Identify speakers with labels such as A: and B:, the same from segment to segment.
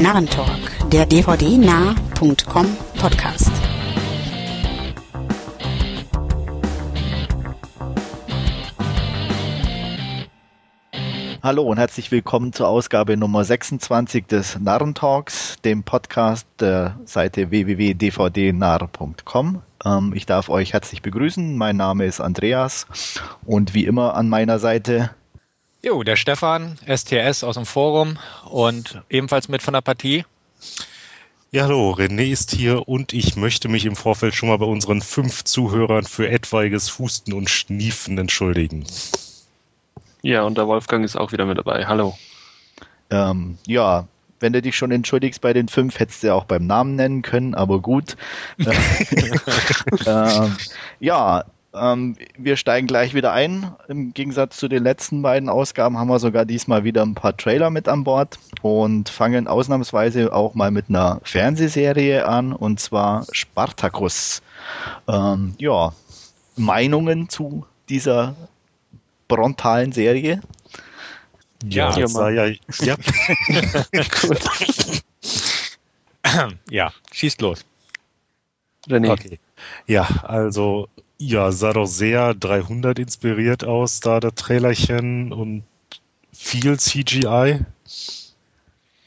A: Narrentalk, der dvdnah.com Podcast.
B: Hallo und herzlich willkommen zur Ausgabe Nummer 26 des Narrentalks, dem Podcast der Seite www.dvdnarr.com. Ähm, ich darf euch herzlich begrüßen. Mein Name ist Andreas und wie immer an meiner Seite
C: Jo, der Stefan, STS aus dem Forum und ebenfalls mit von der Partie.
D: Ja, hallo, René ist hier und ich möchte mich im Vorfeld schon mal bei unseren fünf Zuhörern für etwaiges Husten und Schniefen entschuldigen.
E: Ja, und der Wolfgang ist auch wieder mit dabei. Hallo.
B: Ähm, ja, wenn du dich schon entschuldigst bei den fünf, hättest du ja auch beim Namen nennen können, aber gut. ähm, ja, ähm, wir steigen gleich wieder ein. Im Gegensatz zu den letzten beiden Ausgaben haben wir sogar diesmal wieder ein paar Trailer mit an Bord und fangen ausnahmsweise auch mal mit einer Fernsehserie an und zwar Spartacus. Ähm, ja, Meinungen zu dieser brontalen Serie?
D: Ja, ja, war ja, ja.
C: ja, schießt los.
D: René. Okay. Ja, also, ja, sah doch sehr 300 inspiriert aus, da der Trailerchen und viel CGI.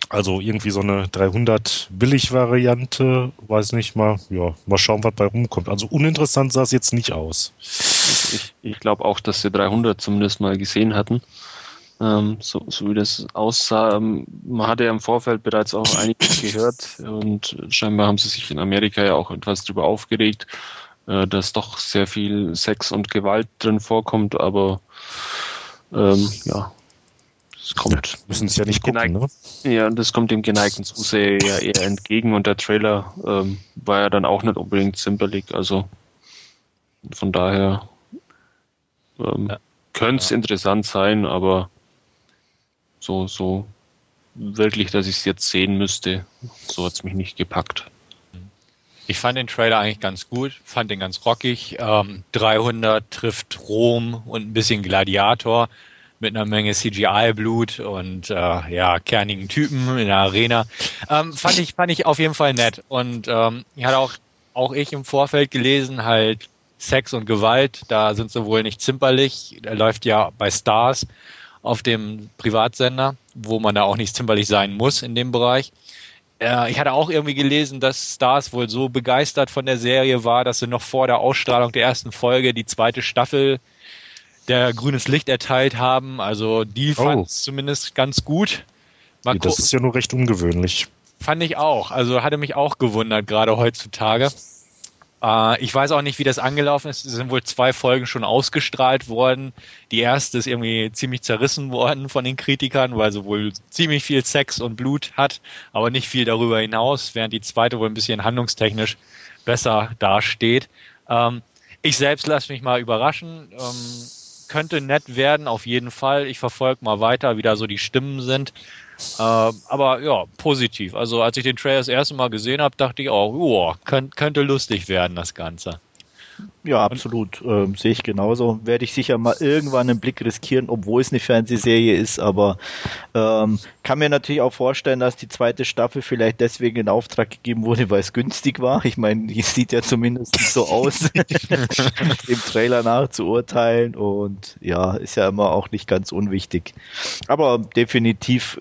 D: Also irgendwie so eine 300 Billig-Variante, weiß nicht mal, ja, mal schauen, was bei rumkommt. Also uninteressant sah es jetzt nicht aus.
E: Ich, ich glaube auch, dass sie 300 zumindest mal gesehen hatten. Ähm, so, so wie das aussah. Ähm, man hatte ja im Vorfeld bereits auch einiges gehört und scheinbar haben sie sich in Amerika ja auch etwas darüber aufgeregt, äh, dass doch sehr viel Sex und Gewalt drin vorkommt, aber ähm, ja, es kommt.
D: Müssen es ja nicht gucken, ne?
E: Ja, das kommt dem geneigten Zuseher ja eher entgegen und der Trailer ähm, war ja dann auch nicht unbedingt zimperlich, also von daher ähm, ja. könnte es ja. interessant sein, aber so, so wirklich, dass ich es jetzt sehen müsste, so hat es mich nicht gepackt.
C: Ich fand den Trailer eigentlich ganz gut, fand den ganz rockig. Ähm, 300 trifft Rom und ein bisschen Gladiator mit einer Menge CGI-Blut und äh, ja, kernigen Typen in der Arena. Ähm, fand ich fand ich auf jeden Fall nett und ähm, ich hatte auch auch ich im Vorfeld gelesen halt Sex und Gewalt, da sind sie wohl nicht zimperlich. Er läuft ja bei Stars auf dem Privatsender, wo man da auch nicht zimperlich sein muss in dem Bereich. Äh, ich hatte auch irgendwie gelesen, dass Stars wohl so begeistert von der Serie war, dass sie noch vor der Ausstrahlung der ersten Folge die zweite Staffel der grünes Licht erteilt haben. Also die oh. fand es zumindest ganz gut.
D: Mal das ist ja nur recht ungewöhnlich.
C: Fand ich auch. Also hatte mich auch gewundert, gerade heutzutage. Äh, ich weiß auch nicht, wie das angelaufen ist. Es sind wohl zwei Folgen schon ausgestrahlt worden. Die erste ist irgendwie ziemlich zerrissen worden von den Kritikern, weil sie wohl ziemlich viel Sex und Blut hat, aber nicht viel darüber hinaus, während die zweite wohl ein bisschen handlungstechnisch besser dasteht. Ähm, ich selbst lasse mich mal überraschen. Ähm, könnte nett werden, auf jeden Fall. Ich verfolge mal weiter, wie da so die Stimmen sind. Äh, aber ja, positiv. Also als ich den Trailer das erste Mal gesehen habe, dachte ich auch, oh, könnt, könnte lustig werden, das Ganze.
B: Ja, absolut. Ähm, sehe ich genauso. Werde ich sicher mal irgendwann einen Blick riskieren, obwohl es eine Fernsehserie ist, aber ähm, kann mir natürlich auch vorstellen, dass die zweite Staffel vielleicht deswegen in Auftrag gegeben wurde, weil es günstig war. Ich meine, die sieht ja zumindest nicht so aus, dem Trailer nach zu urteilen und ja, ist ja immer auch nicht ganz unwichtig. Aber definitiv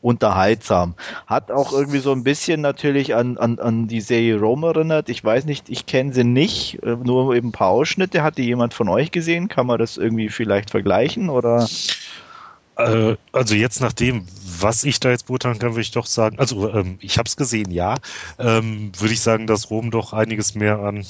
B: unterhaltsam. Hat auch irgendwie so ein bisschen natürlich an, an, an die Serie Rome erinnert. Ich weiß nicht, ich kenne sie nicht, äh, nur eben ein paar Ausschnitte. Hat die jemand von euch gesehen? Kann man das irgendwie vielleicht vergleichen oder?
D: Äh, also jetzt nach dem, was ich da jetzt beurteilen kann, würde ich doch sagen, also ähm, ich habe es gesehen, ja, ähm, würde ich sagen, dass Rom doch einiges mehr an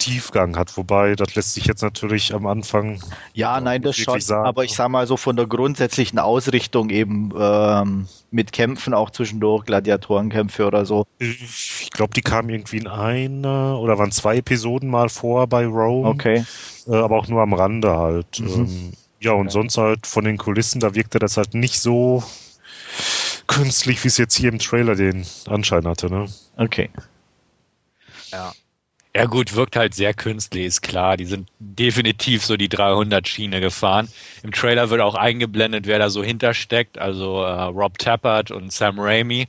D: Tiefgang hat. Wobei, das lässt sich jetzt natürlich am Anfang.
B: Ja, nein, das schon. Sagen. Aber ich sage mal so von der grundsätzlichen Ausrichtung eben ähm, mit Kämpfen auch zwischendurch, Gladiatorenkämpfe oder so.
D: Ich glaube, die kamen irgendwie in einer oder waren zwei Episoden mal vor bei Rome.
B: Okay.
D: Äh, aber auch nur am Rande halt. Mhm. Ähm, ja, und okay. sonst halt von den Kulissen, da wirkte das halt nicht so künstlich, wie es jetzt hier im Trailer den Anschein hatte, ne?
B: Okay.
C: Ja. Ja gut, wirkt halt sehr künstlich, ist klar. Die sind definitiv so die 300 Schiene gefahren. Im Trailer wird auch eingeblendet, wer da so hintersteckt. Also äh, Rob Tappert und Sam Raimi,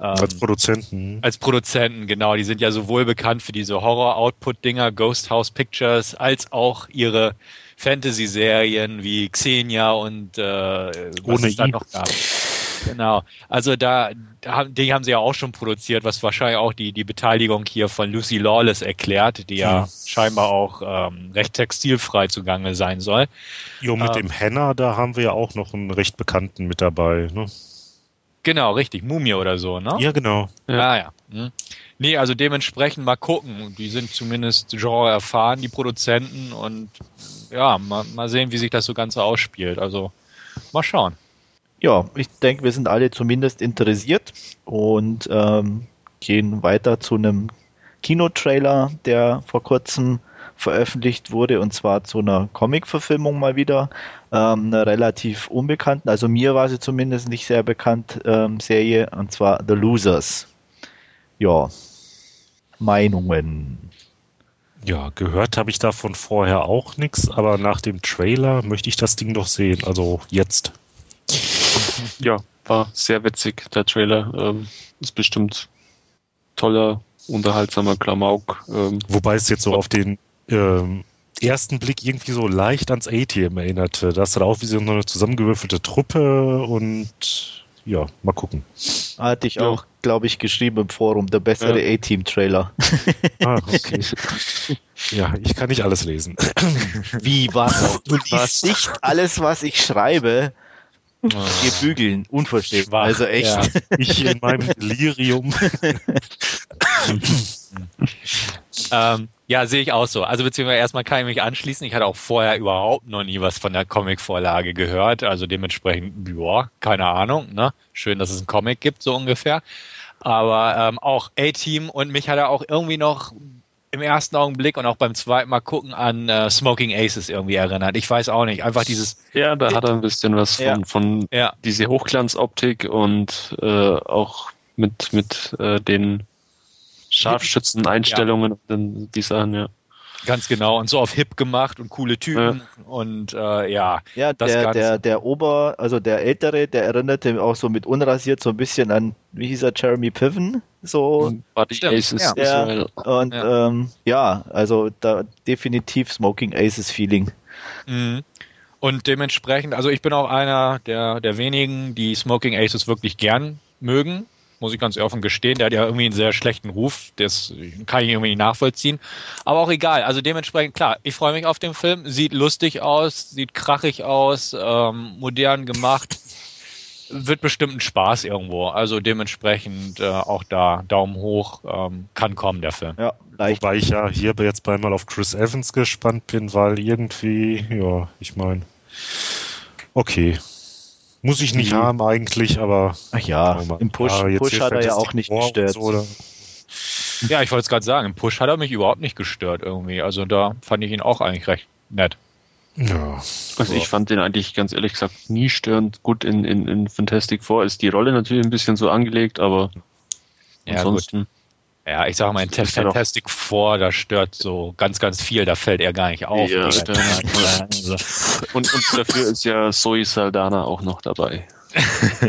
D: Ähm, als Produzenten.
C: Als Produzenten, genau. Die sind ja sowohl bekannt für diese Horror-Output-Dinger, Ghost House Pictures, als auch ihre Fantasy-Serien wie Xenia und äh, was
D: Ohne
C: es dann noch gab. Genau. Also da, da, die haben sie ja auch schon produziert, was wahrscheinlich auch die, die Beteiligung hier von Lucy Lawless erklärt, die ja hm. scheinbar auch ähm, recht textilfrei zugange sein soll.
D: Jo, mit ähm, dem Henna, da haben wir ja auch noch einen recht bekannten mit dabei. Ne?
C: Genau, richtig. Mumie oder so, ne?
D: Ja, genau.
C: Ja, ah, ja. Hm. Nee, also dementsprechend mal gucken. Die sind zumindest Genre erfahren, die Produzenten und ja, mal, mal sehen, wie sich das so Ganze ausspielt. Also mal schauen.
B: Ja, ich denke, wir sind alle zumindest interessiert und ähm, gehen weiter zu einem Kinotrailer, der vor kurzem veröffentlicht wurde und zwar zu einer Comic-Verfilmung mal wieder, ähm, einer relativ unbekannten, also mir war sie zumindest nicht sehr bekannt, ähm, Serie und zwar The Losers. Ja, Meinungen.
D: Ja, gehört habe ich davon vorher auch nichts, aber nach dem Trailer möchte ich das Ding doch sehen, also jetzt.
E: Ja, war sehr witzig, der Trailer. Ähm, ist bestimmt toller, unterhaltsamer Klamauk.
D: Ähm, Wobei es jetzt so auf den ähm, ersten Blick irgendwie so leicht ans A-Team erinnerte. Das war auch wie so eine zusammengewürfelte Truppe und ja, mal gucken.
B: Hatte ich ja. auch, glaube ich, geschrieben im Forum, der bessere ja. A-Team-Trailer.
D: Ah, okay. ja, ich kann nicht alles lesen.
B: Wie, was? Du liest nicht alles, was ich schreibe. Oh. Wir bügeln, unverständlich. Also echt. Ja.
D: Ich in meinem Delirium.
C: ähm, ja, sehe ich auch so. Also beziehungsweise erstmal kann ich mich anschließen. Ich hatte auch vorher überhaupt noch nie was von der Comic-Vorlage gehört. Also dementsprechend, ja, keine Ahnung. Ne? Schön, dass es einen Comic gibt, so ungefähr. Aber ähm, auch A-Team und mich hat er auch irgendwie noch im ersten Augenblick und auch beim zweiten Mal gucken an äh, Smoking Aces irgendwie erinnert. Ich weiß auch nicht. Einfach dieses.
E: Ja, da hat er ein bisschen was von, ja. von ja. diese Hochglanzoptik und äh, auch mit, mit äh, den Scharfschützen-Einstellungen ja. und die Sachen, ja.
C: Ganz genau. Und so auf hip gemacht und coole Typen. Ja. Und äh, ja.
B: Ja, der, der, der Ober, also der Ältere, der erinnerte auch so mit unrasiert so ein bisschen an, wie hieß er, Jeremy Piven? So.
E: Buddy Aces.
B: Ja. ja. Und ja. Ähm, ja, also da definitiv Smoking Aces Feeling.
C: Mhm. Und dementsprechend, also ich bin auch einer der, der wenigen, die Smoking Aces wirklich gern mögen muss ich ganz offen gestehen. Der hat ja irgendwie einen sehr schlechten Ruf. Das kann ich irgendwie nicht nachvollziehen. Aber auch egal. Also dementsprechend, klar, ich freue mich auf den Film. Sieht lustig aus, sieht krachig aus, ähm, modern gemacht. Wird bestimmt ein Spaß irgendwo. Also dementsprechend äh, auch da Daumen hoch ähm, kann kommen, der Film.
D: Ja, leicht. Wobei ich ja hier jetzt mal auf Chris Evans gespannt bin, weil irgendwie, ja, ich meine, okay, muss ich nicht mhm. haben eigentlich, aber.
B: Ach ja, im Push, ah, Push hat er ja auch nicht gestört. So,
C: ja, ich wollte es gerade sagen, im Push hat er mich überhaupt nicht gestört irgendwie. Also da fand ich ihn auch eigentlich recht nett.
E: Ja. Also ich fand den eigentlich ganz ehrlich gesagt nie störend. Gut, in, in, in Fantastic Four ist die Rolle natürlich ein bisschen so angelegt, aber
C: ja, ansonsten. Gut. Ja, ich sage mal, in Fantastic Four, da stört so ganz, ganz viel, da fällt er gar nicht auf. Ja,
E: also. und, und dafür ist ja Zoe Saldana auch noch dabei.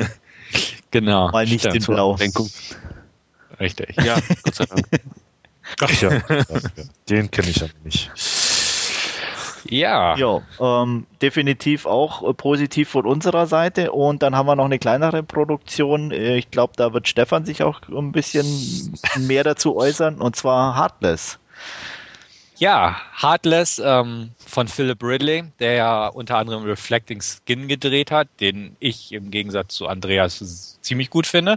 C: genau.
B: Mal nicht in Blau.
C: Richtig.
E: Ja, Gott sei Dank.
D: Ach ja, den kenne ich ja nicht.
B: Ja. Ja, ähm, definitiv auch äh, positiv von unserer Seite. Und dann haben wir noch eine kleinere Produktion. Äh, ich glaube, da wird Stefan sich auch ein bisschen mehr dazu äußern. Und zwar Heartless.
C: Ja, Heartless ähm, von Philip Ridley, der ja unter anderem Reflecting Skin gedreht hat, den ich im Gegensatz zu Andreas ziemlich gut finde.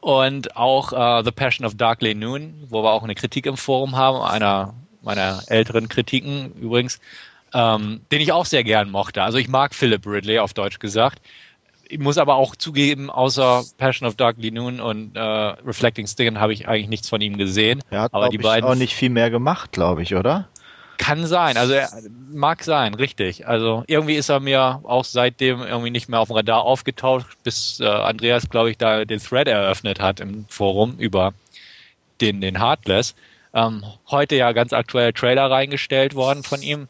C: Und auch äh, The Passion of Darkly Noon, wo wir auch eine Kritik im Forum haben, einer meiner älteren Kritiken übrigens, ähm, den ich auch sehr gern mochte. Also ich mag Philip Ridley auf Deutsch gesagt. Ich muss aber auch zugeben, außer Passion of Darkly Noon und äh, Reflecting Skin habe ich eigentlich nichts von ihm gesehen.
B: Er hat aber die beiden auch nicht viel mehr gemacht, glaube ich, oder?
C: Kann sein, also er mag sein, richtig. Also irgendwie ist er mir auch seitdem irgendwie nicht mehr auf dem Radar aufgetaucht, bis äh, Andreas, glaube ich, da den Thread eröffnet hat im Forum über den, den Heartless. Ähm, heute ja ganz aktuell Trailer reingestellt worden von ihm.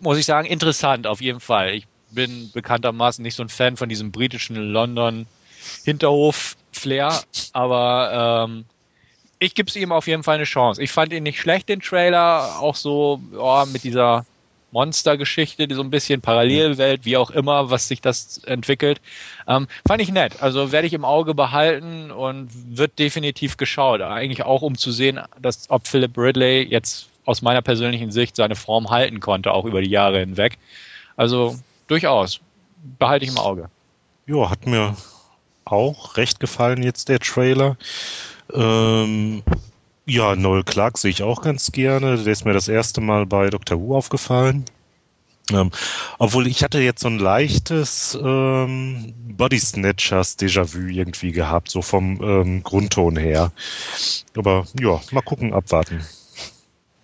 C: Muss ich sagen, interessant auf jeden Fall. Ich bin bekanntermaßen nicht so ein Fan von diesem britischen London Hinterhof-Flair, aber ähm, ich gebe es ihm auf jeden Fall eine Chance. Ich fand ihn nicht schlecht, den Trailer, auch so oh, mit dieser Monster-Geschichte, die so ein bisschen Parallelwelt, wie auch immer, was sich das entwickelt. Ähm, fand ich nett. Also werde ich im Auge behalten und wird definitiv geschaut. Eigentlich auch, um zu sehen, dass ob Philip Ridley jetzt aus meiner persönlichen Sicht seine Form halten konnte, auch über die Jahre hinweg. Also durchaus. Behalte ich im Auge.
D: Ja, hat mir auch recht gefallen jetzt der Trailer. Ähm, ja, Noel Clark sehe ich auch ganz gerne. Der ist mir das erste Mal bei Dr. Who aufgefallen. Ähm, obwohl ich hatte jetzt so ein leichtes ähm, Body Snatchers Déjà-vu irgendwie gehabt, so vom ähm, Grundton her. Aber ja, mal gucken, abwarten.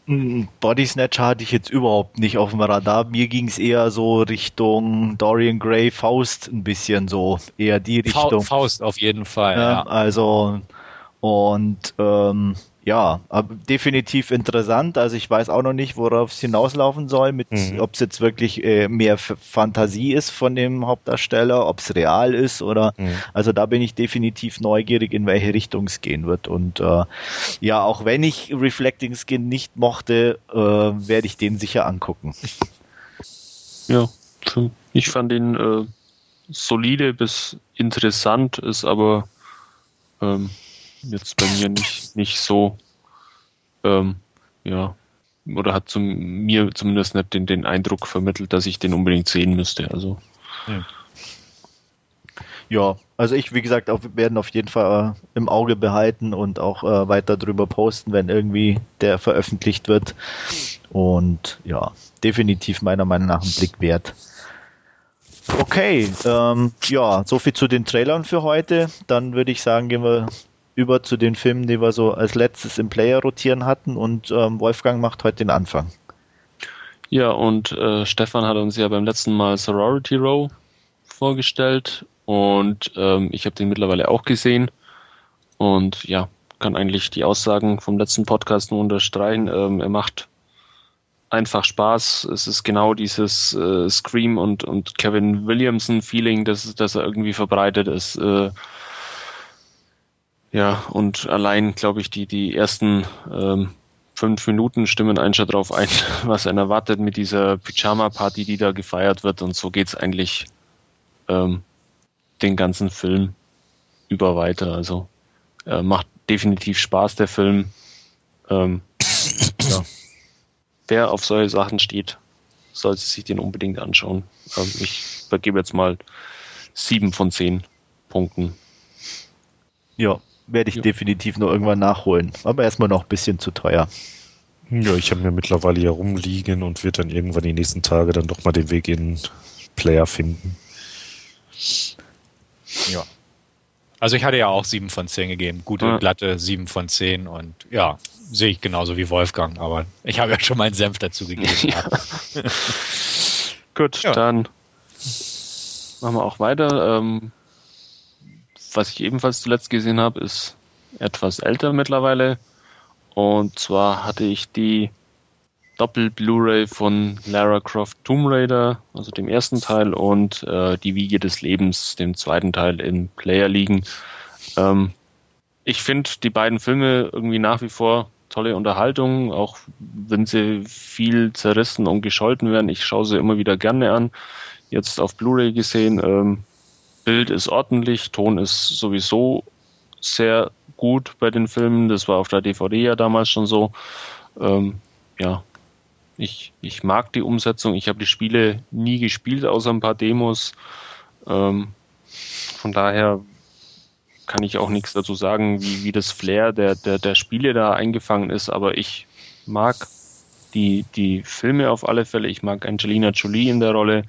B: Body Snatcher hatte ich jetzt überhaupt nicht auf dem Radar. Mir ging es eher so Richtung Dorian Gray, Faust ein bisschen so, eher die Richtung.
C: Faust auf jeden Fall. Ja, ja.
B: Also und ähm, ja, definitiv interessant. Also ich weiß auch noch nicht, worauf es hinauslaufen soll, mit mhm. ob es jetzt wirklich äh, mehr Fantasie ist von dem Hauptdarsteller, ob es real ist oder mhm. also da bin ich definitiv neugierig, in welche Richtung es gehen wird. Und äh, ja, auch wenn ich Reflecting Skin nicht mochte, äh, werde ich den sicher angucken.
E: Ja, ich fand ihn äh, solide bis interessant, ist aber ähm, jetzt bei mir nicht, nicht so, ähm, ja, oder hat zum, mir zumindest nicht den, den Eindruck vermittelt, dass ich den unbedingt sehen müsste. Also.
B: Ja. Ja, also ich, wie gesagt, auch, werden auf jeden Fall äh, im Auge behalten und auch äh, weiter drüber posten, wenn irgendwie der veröffentlicht wird. Und ja, definitiv meiner Meinung nach ein Blick wert. Okay, ähm, ja, soviel zu den Trailern für heute. Dann würde ich sagen, gehen wir über zu den Filmen, die wir so als letztes im Player rotieren hatten und ähm, Wolfgang macht heute den Anfang.
E: Ja, und äh, Stefan hat uns ja beim letzten Mal Sorority Row vorgestellt und ähm, ich habe den mittlerweile auch gesehen und ja, kann eigentlich die Aussagen vom letzten Podcast nur unterstreichen. Ähm, er macht einfach Spaß. Es ist genau dieses äh, Scream und, und Kevin Williamson Feeling, das, das er irgendwie verbreitet ist. Äh, ja, und allein, glaube ich, die, die ersten ähm, fünf Minuten stimmen einen schon drauf ein, was einen erwartet mit dieser Pyjama-Party, die da gefeiert wird. Und so geht's eigentlich ähm, den ganzen Film über weiter. Also äh, macht definitiv Spaß, der Film. Ähm, ja. Wer auf solche Sachen steht, sollte sich den unbedingt anschauen. Ähm, ich vergebe jetzt mal sieben von zehn Punkten.
B: Ja, werde ich ja. definitiv noch irgendwann nachholen. Aber erstmal noch ein bisschen zu teuer.
D: Ja, ich habe mir mittlerweile hier rumliegen und wird dann irgendwann die nächsten Tage dann doch mal den Weg in Player finden.
C: Ja. Also ich hatte ja auch 7 von 10 gegeben. Gute, ja. glatte 7 von 10 und ja, sehe ich genauso wie Wolfgang, aber ich habe ja schon meinen Senf dazu gegeben. Ja.
E: Gut, ja. dann machen wir auch weiter. Ähm, was ich ebenfalls zuletzt gesehen habe, ist etwas älter mittlerweile. Und zwar hatte ich die Doppel-Blu-ray von Lara Croft Tomb Raider, also dem ersten Teil, und äh, die Wiege des Lebens, dem zweiten Teil im Player liegen. Ähm, ich finde die beiden Filme irgendwie nach wie vor tolle Unterhaltung, auch wenn sie viel zerrissen und gescholten werden. Ich schaue sie immer wieder gerne an. Jetzt auf Blu-ray gesehen, ähm, Bild ist ordentlich, Ton ist sowieso sehr gut bei den Filmen. Das war auf der DVD ja damals schon so. Ähm, ja, ich, ich mag die Umsetzung. Ich habe die Spiele nie gespielt, außer ein paar Demos. Ähm, von daher kann ich auch nichts dazu sagen, wie, wie das Flair der, der, der Spiele da eingefangen ist. Aber ich mag die, die Filme auf alle Fälle. Ich mag Angelina Jolie in der Rolle.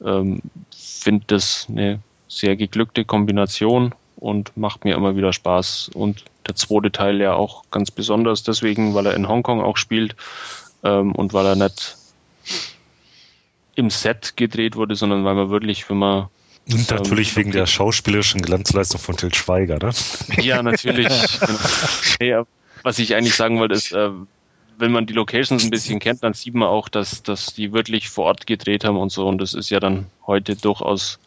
E: Ähm, Finde das eine sehr geglückte Kombination und macht mir immer wieder Spaß. Und der zweite Teil ja auch ganz besonders deswegen, weil er in Hongkong auch spielt ähm, und weil er nicht im Set gedreht wurde, sondern weil man wirklich, wenn man
D: und natürlich ähm, wegen der schauspielerischen Glanzleistung von Til Schweiger, ne?
E: Ja, natürlich. genau. was ich eigentlich sagen wollte, ist, äh, wenn man die Locations ein bisschen kennt, dann sieht man auch, dass, dass die wirklich vor Ort gedreht haben und so. Und das ist ja dann heute durchaus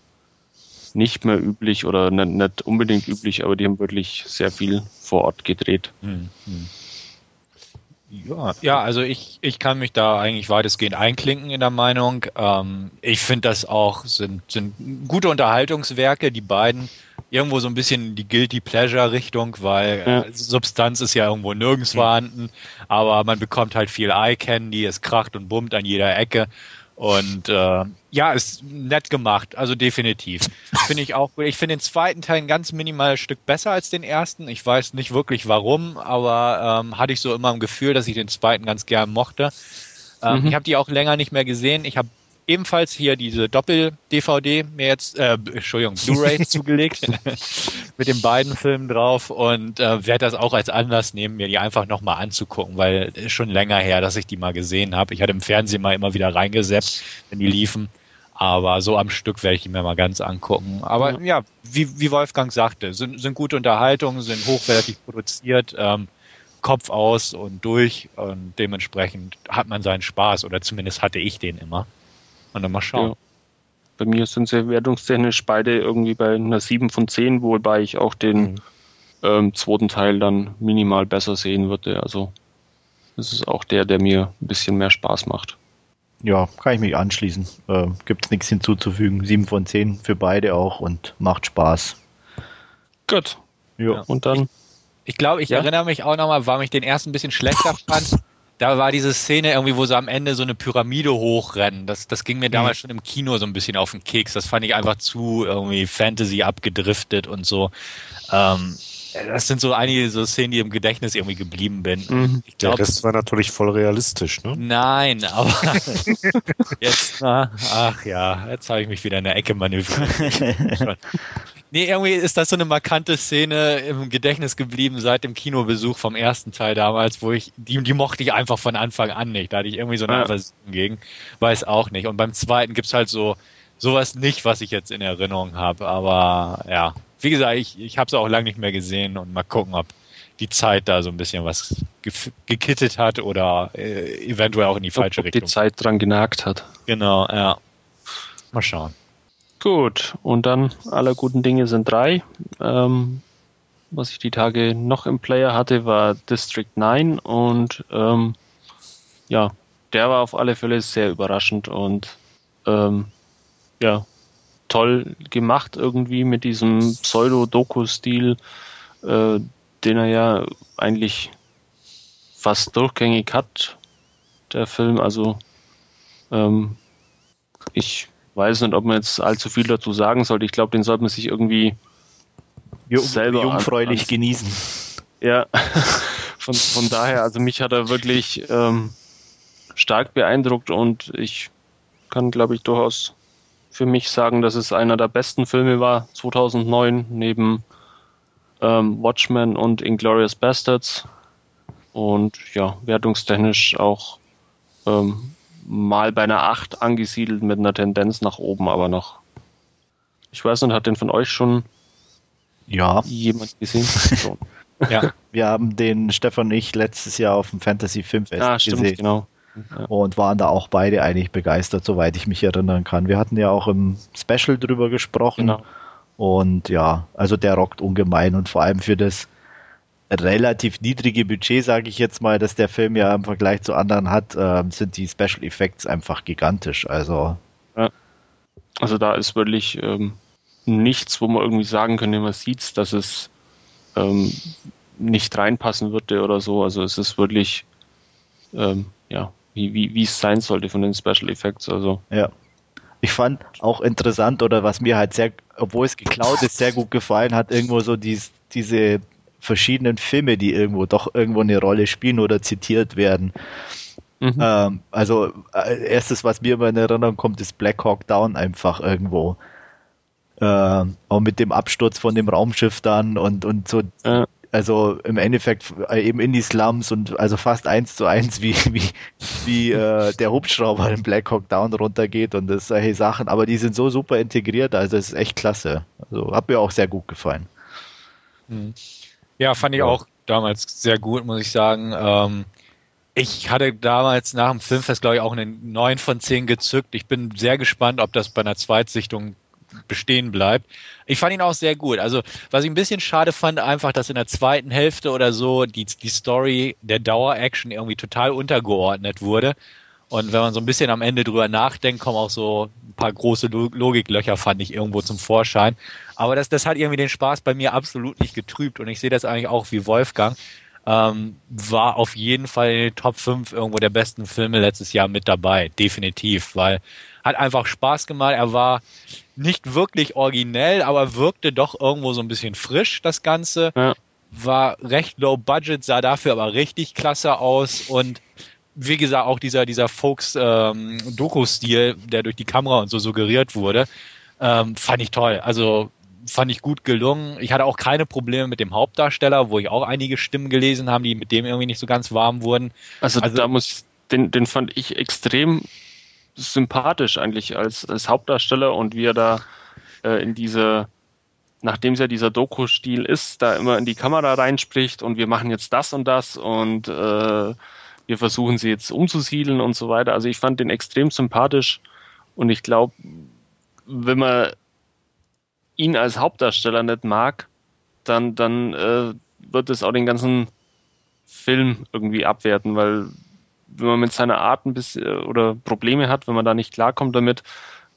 E: nicht mehr üblich oder nicht, nicht, unbedingt üblich, aber die haben wirklich sehr viel vor Ort gedreht. Hm, hm.
C: Ja, ja, also ich, ich kann mich da eigentlich weitestgehend einklinken in der Meinung. Ähm, ich finde das auch sind, sind gute Unterhaltungswerke, die beiden irgendwo so ein bisschen die Guilty Pleasure Richtung, weil ja. äh, Substanz ist ja irgendwo nirgends vorhanden, aber man bekommt halt viel Eye Candy, es kracht und bummt an jeder Ecke und äh, ja, ist nett gemacht, also definitiv. Finde ich auch. Ich finde den zweiten Teil ein ganz minimales Stück besser als den ersten. Ich weiß nicht wirklich warum, aber ähm, hatte ich so immer im Gefühl, dass ich den zweiten ganz gern mochte. Ähm, mhm. Ich habe die auch länger nicht mehr gesehen. Ich habe ebenfalls hier diese Doppel-DVD mir jetzt, äh, Entschuldigung, Blu-ray zugelegt mit den beiden Filmen drauf und äh, werde das auch als Anlass nehmen, mir die einfach nochmal anzugucken, weil es ist schon länger her, dass ich die mal gesehen habe. Ich hatte im Fernsehen mal immer wieder reingesetzt, wenn die liefen. Aber so am Stück werde ich die mir mal ganz angucken. Aber ja, ja wie, wie Wolfgang sagte, sind, sind gute Unterhaltungen, sind hochwertig produziert, ähm, Kopf aus und durch und dementsprechend hat man seinen Spaß oder zumindest hatte ich den immer. Und dann mal schauen. Ja.
E: Bei mir sind sie wertungstechnisch beide irgendwie bei einer 7 von 10, wobei ich auch den mhm. ähm, zweiten Teil dann minimal besser sehen würde. Also das ist auch der, der mir ein bisschen mehr Spaß macht.
B: Ja, kann ich mich anschließen. Äh, Gibt es nichts hinzuzufügen. 7 von 10 für beide auch und macht Spaß.
E: Gut. Ja. Und dann.
C: Ich glaube, ich ja? erinnere mich auch nochmal, warum ich den ersten ein bisschen schlechter fand da war diese Szene irgendwie, wo sie am Ende so eine Pyramide hochrennen. Das, das ging mir damals mhm. schon im Kino so ein bisschen auf den Keks. Das fand ich einfach zu irgendwie Fantasy abgedriftet und so. Ähm, das sind so einige so Szenen, die im Gedächtnis irgendwie geblieben sind.
D: Mhm. Ich glaub, Der Rest war natürlich voll realistisch, ne?
C: Nein, aber jetzt, na, ach ja, jetzt habe ich mich wieder in der Ecke manövriert. Nee, irgendwie ist das so eine markante Szene im Gedächtnis geblieben seit dem Kinobesuch vom ersten Teil damals, wo ich, die, die mochte ich einfach von Anfang an nicht. Da hatte ich irgendwie so eine ja. Aversion gegen. Weiß auch nicht. Und beim zweiten gibt's halt so sowas nicht, was ich jetzt in Erinnerung habe. Aber ja, wie gesagt, ich, ich habe es auch lange nicht mehr gesehen und mal gucken, ob die Zeit da so ein bisschen was ge gekittet hat oder äh, eventuell auch in die falsche ob, ob Richtung.
E: die Zeit dran genagt hat.
C: Genau, ja. Mal schauen.
E: Gut, und dann aller guten Dinge sind drei. Ähm, was ich die Tage noch im Player hatte, war District 9 und ähm, ja, der war auf alle Fälle sehr überraschend und ähm, ja, toll gemacht irgendwie mit diesem Pseudo-Doku-Stil, äh, den er ja eigentlich fast durchgängig hat, der Film. Also ähm, ich weiß nicht, ob man jetzt allzu viel dazu sagen sollte. Ich glaube, den sollte man sich irgendwie
B: Jung, selber jungfräulich genießen.
E: Ja, von, von daher, also mich hat er wirklich ähm, stark beeindruckt und ich kann, glaube ich, durchaus für mich sagen, dass es einer der besten Filme war 2009 neben ähm, Watchmen und Inglorious Bastards und ja, wertungstechnisch auch ähm, mal bei einer 8 angesiedelt mit einer Tendenz nach oben, aber noch. Ich weiß nicht, hat den von euch schon
B: ja.
E: jemand gesehen? So.
B: ja, wir haben den Stefan und ich letztes Jahr auf dem Fantasy Filmfest
E: ah, stimmt, gesehen.
B: Genau. Ja. Und waren da auch beide eigentlich begeistert, soweit ich mich erinnern kann. Wir hatten ja auch im Special drüber gesprochen. Genau. Und ja, also der rockt ungemein und vor allem für das relativ niedrige Budget, sage ich jetzt mal, dass der Film ja im Vergleich zu anderen hat, äh, sind die Special Effects einfach gigantisch. Also, ja.
E: also da ist wirklich ähm, nichts, wo man irgendwie sagen könnte, man sieht dass es ähm, nicht reinpassen würde oder so. Also es ist wirklich, ähm, ja, wie, wie, wie es sein sollte von den Special Effects. Also.
B: Ja. Ich fand auch interessant oder was mir halt sehr, obwohl es geklaut ist, sehr gut gefallen hat, irgendwo so dies, diese verschiedenen Filme, die irgendwo doch irgendwo eine Rolle spielen oder zitiert werden. Mhm. Ähm, also äh, erstes, was mir immer in Erinnerung kommt, ist Black Hawk Down einfach irgendwo. Äh, auch mit dem Absturz von dem Raumschiff dann und, und so. Ja. Also im Endeffekt äh, eben in die Slums und also fast eins zu eins, wie, wie, wie äh, der Hubschrauber in Black Hawk Down runtergeht und das solche Sachen. Aber die sind so super integriert, also es ist echt klasse. Also hat mir auch sehr gut gefallen.
C: Mhm. Ja, fand ich auch damals sehr gut, muss ich sagen. Ähm, ich hatte damals nach dem Filmfest, glaube ich, auch einen 9 von 10 gezückt. Ich bin sehr gespannt, ob das bei einer Zweitsichtung bestehen bleibt. Ich fand ihn auch sehr gut. Also, was ich ein bisschen schade fand, einfach, dass in der zweiten Hälfte oder so die, die Story der Dauer-Action irgendwie total untergeordnet wurde. Und wenn man so ein bisschen am Ende drüber nachdenkt, kommen auch so ein paar große Logiklöcher, fand ich irgendwo zum Vorschein. Aber das, das hat irgendwie den Spaß bei mir absolut nicht getrübt. Und ich sehe das eigentlich auch wie Wolfgang. Ähm, war auf jeden Fall in den Top 5 irgendwo der besten Filme letztes Jahr mit dabei. Definitiv. Weil hat einfach Spaß gemacht. Er war nicht wirklich originell, aber wirkte doch irgendwo so ein bisschen frisch, das Ganze. Ja. War recht low budget, sah dafür aber richtig klasse aus und wie gesagt, auch dieser, dieser Folks-Doku-Stil, ähm, der durch die Kamera und so suggeriert wurde, ähm, fand ich toll. Also fand ich gut gelungen. Ich hatte auch keine Probleme mit dem Hauptdarsteller, wo ich auch einige Stimmen gelesen habe, die mit dem irgendwie nicht so ganz warm wurden.
E: Also, also da muss, den, den fand ich extrem sympathisch eigentlich als, als Hauptdarsteller und wie er da äh, in diese, nachdem es ja dieser Doku-Stil ist, da immer in die Kamera reinspricht und wir machen jetzt das und das und äh, wir versuchen sie jetzt umzusiedeln und so weiter. Also ich fand den extrem sympathisch und ich glaube, wenn man ihn als Hauptdarsteller nicht mag, dann, dann äh, wird es auch den ganzen Film irgendwie abwerten, weil wenn man mit seiner Art ein bisschen oder Probleme hat, wenn man da nicht klarkommt damit,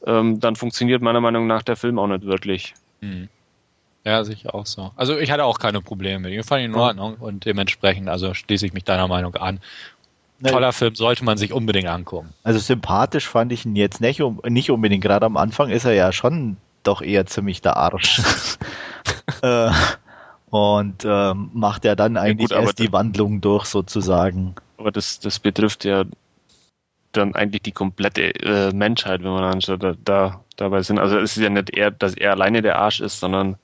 E: ähm, dann funktioniert meiner Meinung nach der Film auch nicht wirklich.
C: Mhm. Ja, sicher auch so. Also ich hatte auch keine Probleme mit ihm. Ich fand ihn in Ordnung und dementsprechend, also schließe ich mich deiner Meinung an toller Film, sollte man sich unbedingt angucken.
B: Also sympathisch fand ich ihn jetzt nicht, nicht unbedingt. Gerade am Anfang ist er ja schon doch eher ziemlich der Arsch. äh, und ähm, macht ja dann eigentlich ja gut, erst die Wandlung durch sozusagen.
E: Aber das, das betrifft ja dann eigentlich die komplette äh, Menschheit, wenn man dann da, da dabei sind. Also es ist ja nicht er, dass er alleine der Arsch ist, sondern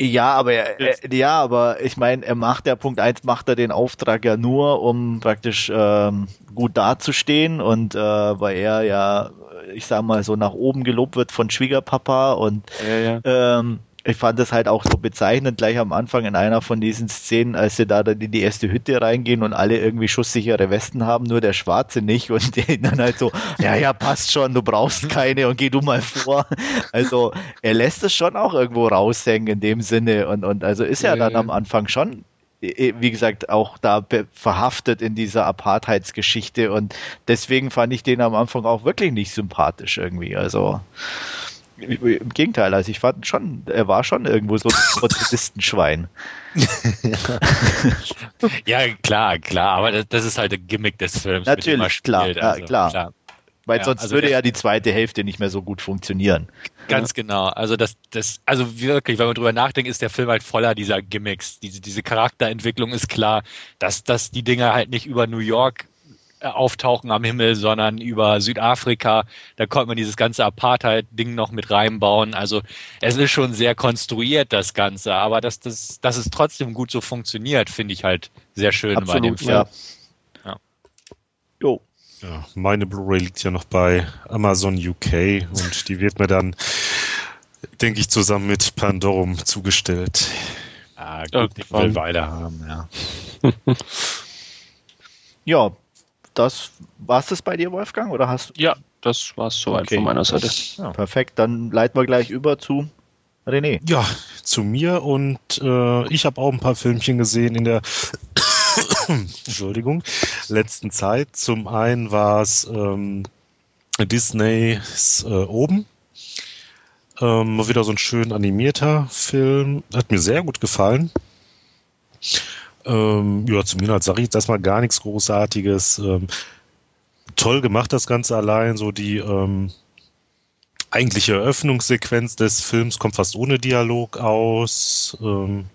B: ja, aber er, ja, aber ich meine, er macht ja Punkt eins macht er den Auftrag ja nur, um praktisch ähm, gut dazustehen und äh, weil er ja, ich sag mal, so nach oben gelobt wird von Schwiegerpapa und ja, ja. Ähm, ich fand das halt auch so bezeichnend gleich am Anfang in einer von diesen Szenen, als sie da dann in die erste Hütte reingehen und alle irgendwie schusssichere Westen haben, nur der Schwarze nicht und der dann halt so, ja, ja, passt schon, du brauchst keine und geh du mal vor. Also er lässt es schon auch irgendwo raushängen in dem Sinne und, und also ist ja dann am Anfang schon wie gesagt, auch da verhaftet in dieser Apartheidsgeschichte und deswegen fand ich den am Anfang auch wirklich nicht sympathisch irgendwie. Also im Gegenteil, also ich fand schon, er war schon irgendwo so ein Protagonisten-Schwein.
C: ja, klar, klar, aber das, das, ist halt der Gimmick des Films.
B: Natürlich, klar, also, ja, klar, klar. Weil ja, sonst also würde ja die zweite Hälfte nicht mehr so gut funktionieren.
C: Ganz ja. genau. Also das, das, also wirklich, wenn man drüber nachdenkt, ist der Film halt voller dieser Gimmicks. Diese, diese Charakterentwicklung ist klar, dass, dass die Dinge halt nicht über New York auftauchen am Himmel, sondern über Südafrika. Da konnte man dieses ganze Apartheid-Ding noch mit reinbauen. Also es ist schon sehr konstruiert, das Ganze, aber dass, das, dass es trotzdem gut so funktioniert, finde ich halt sehr schön Absolut, bei dem Film. Ja.
D: ja. Jo. Ja, meine Blu-ray liegt ja noch bei Amazon UK und die wird mir dann, denke ich, zusammen mit Pandorum zugestellt.
C: Ah, gut, ich will weiter haben, ja.
B: ja, das war's das bei dir, Wolfgang, oder hast
E: Ja, das war's soweit okay. von meiner Seite.
B: Ja. Perfekt, dann leiten wir gleich über zu René.
D: Ja, zu mir und äh, ich habe auch ein paar Filmchen gesehen in der Entschuldigung, letzten Zeit. Zum einen war es ähm, Disneys äh, Oben. Ähm, wieder so ein schön animierter Film. Hat mir sehr gut gefallen. Ähm, ja, zu mir sage ich jetzt erstmal gar nichts Großartiges. Ähm, toll gemacht das Ganze allein, so die ähm, eigentliche Eröffnungssequenz des Films kommt fast ohne Dialog aus. Ähm,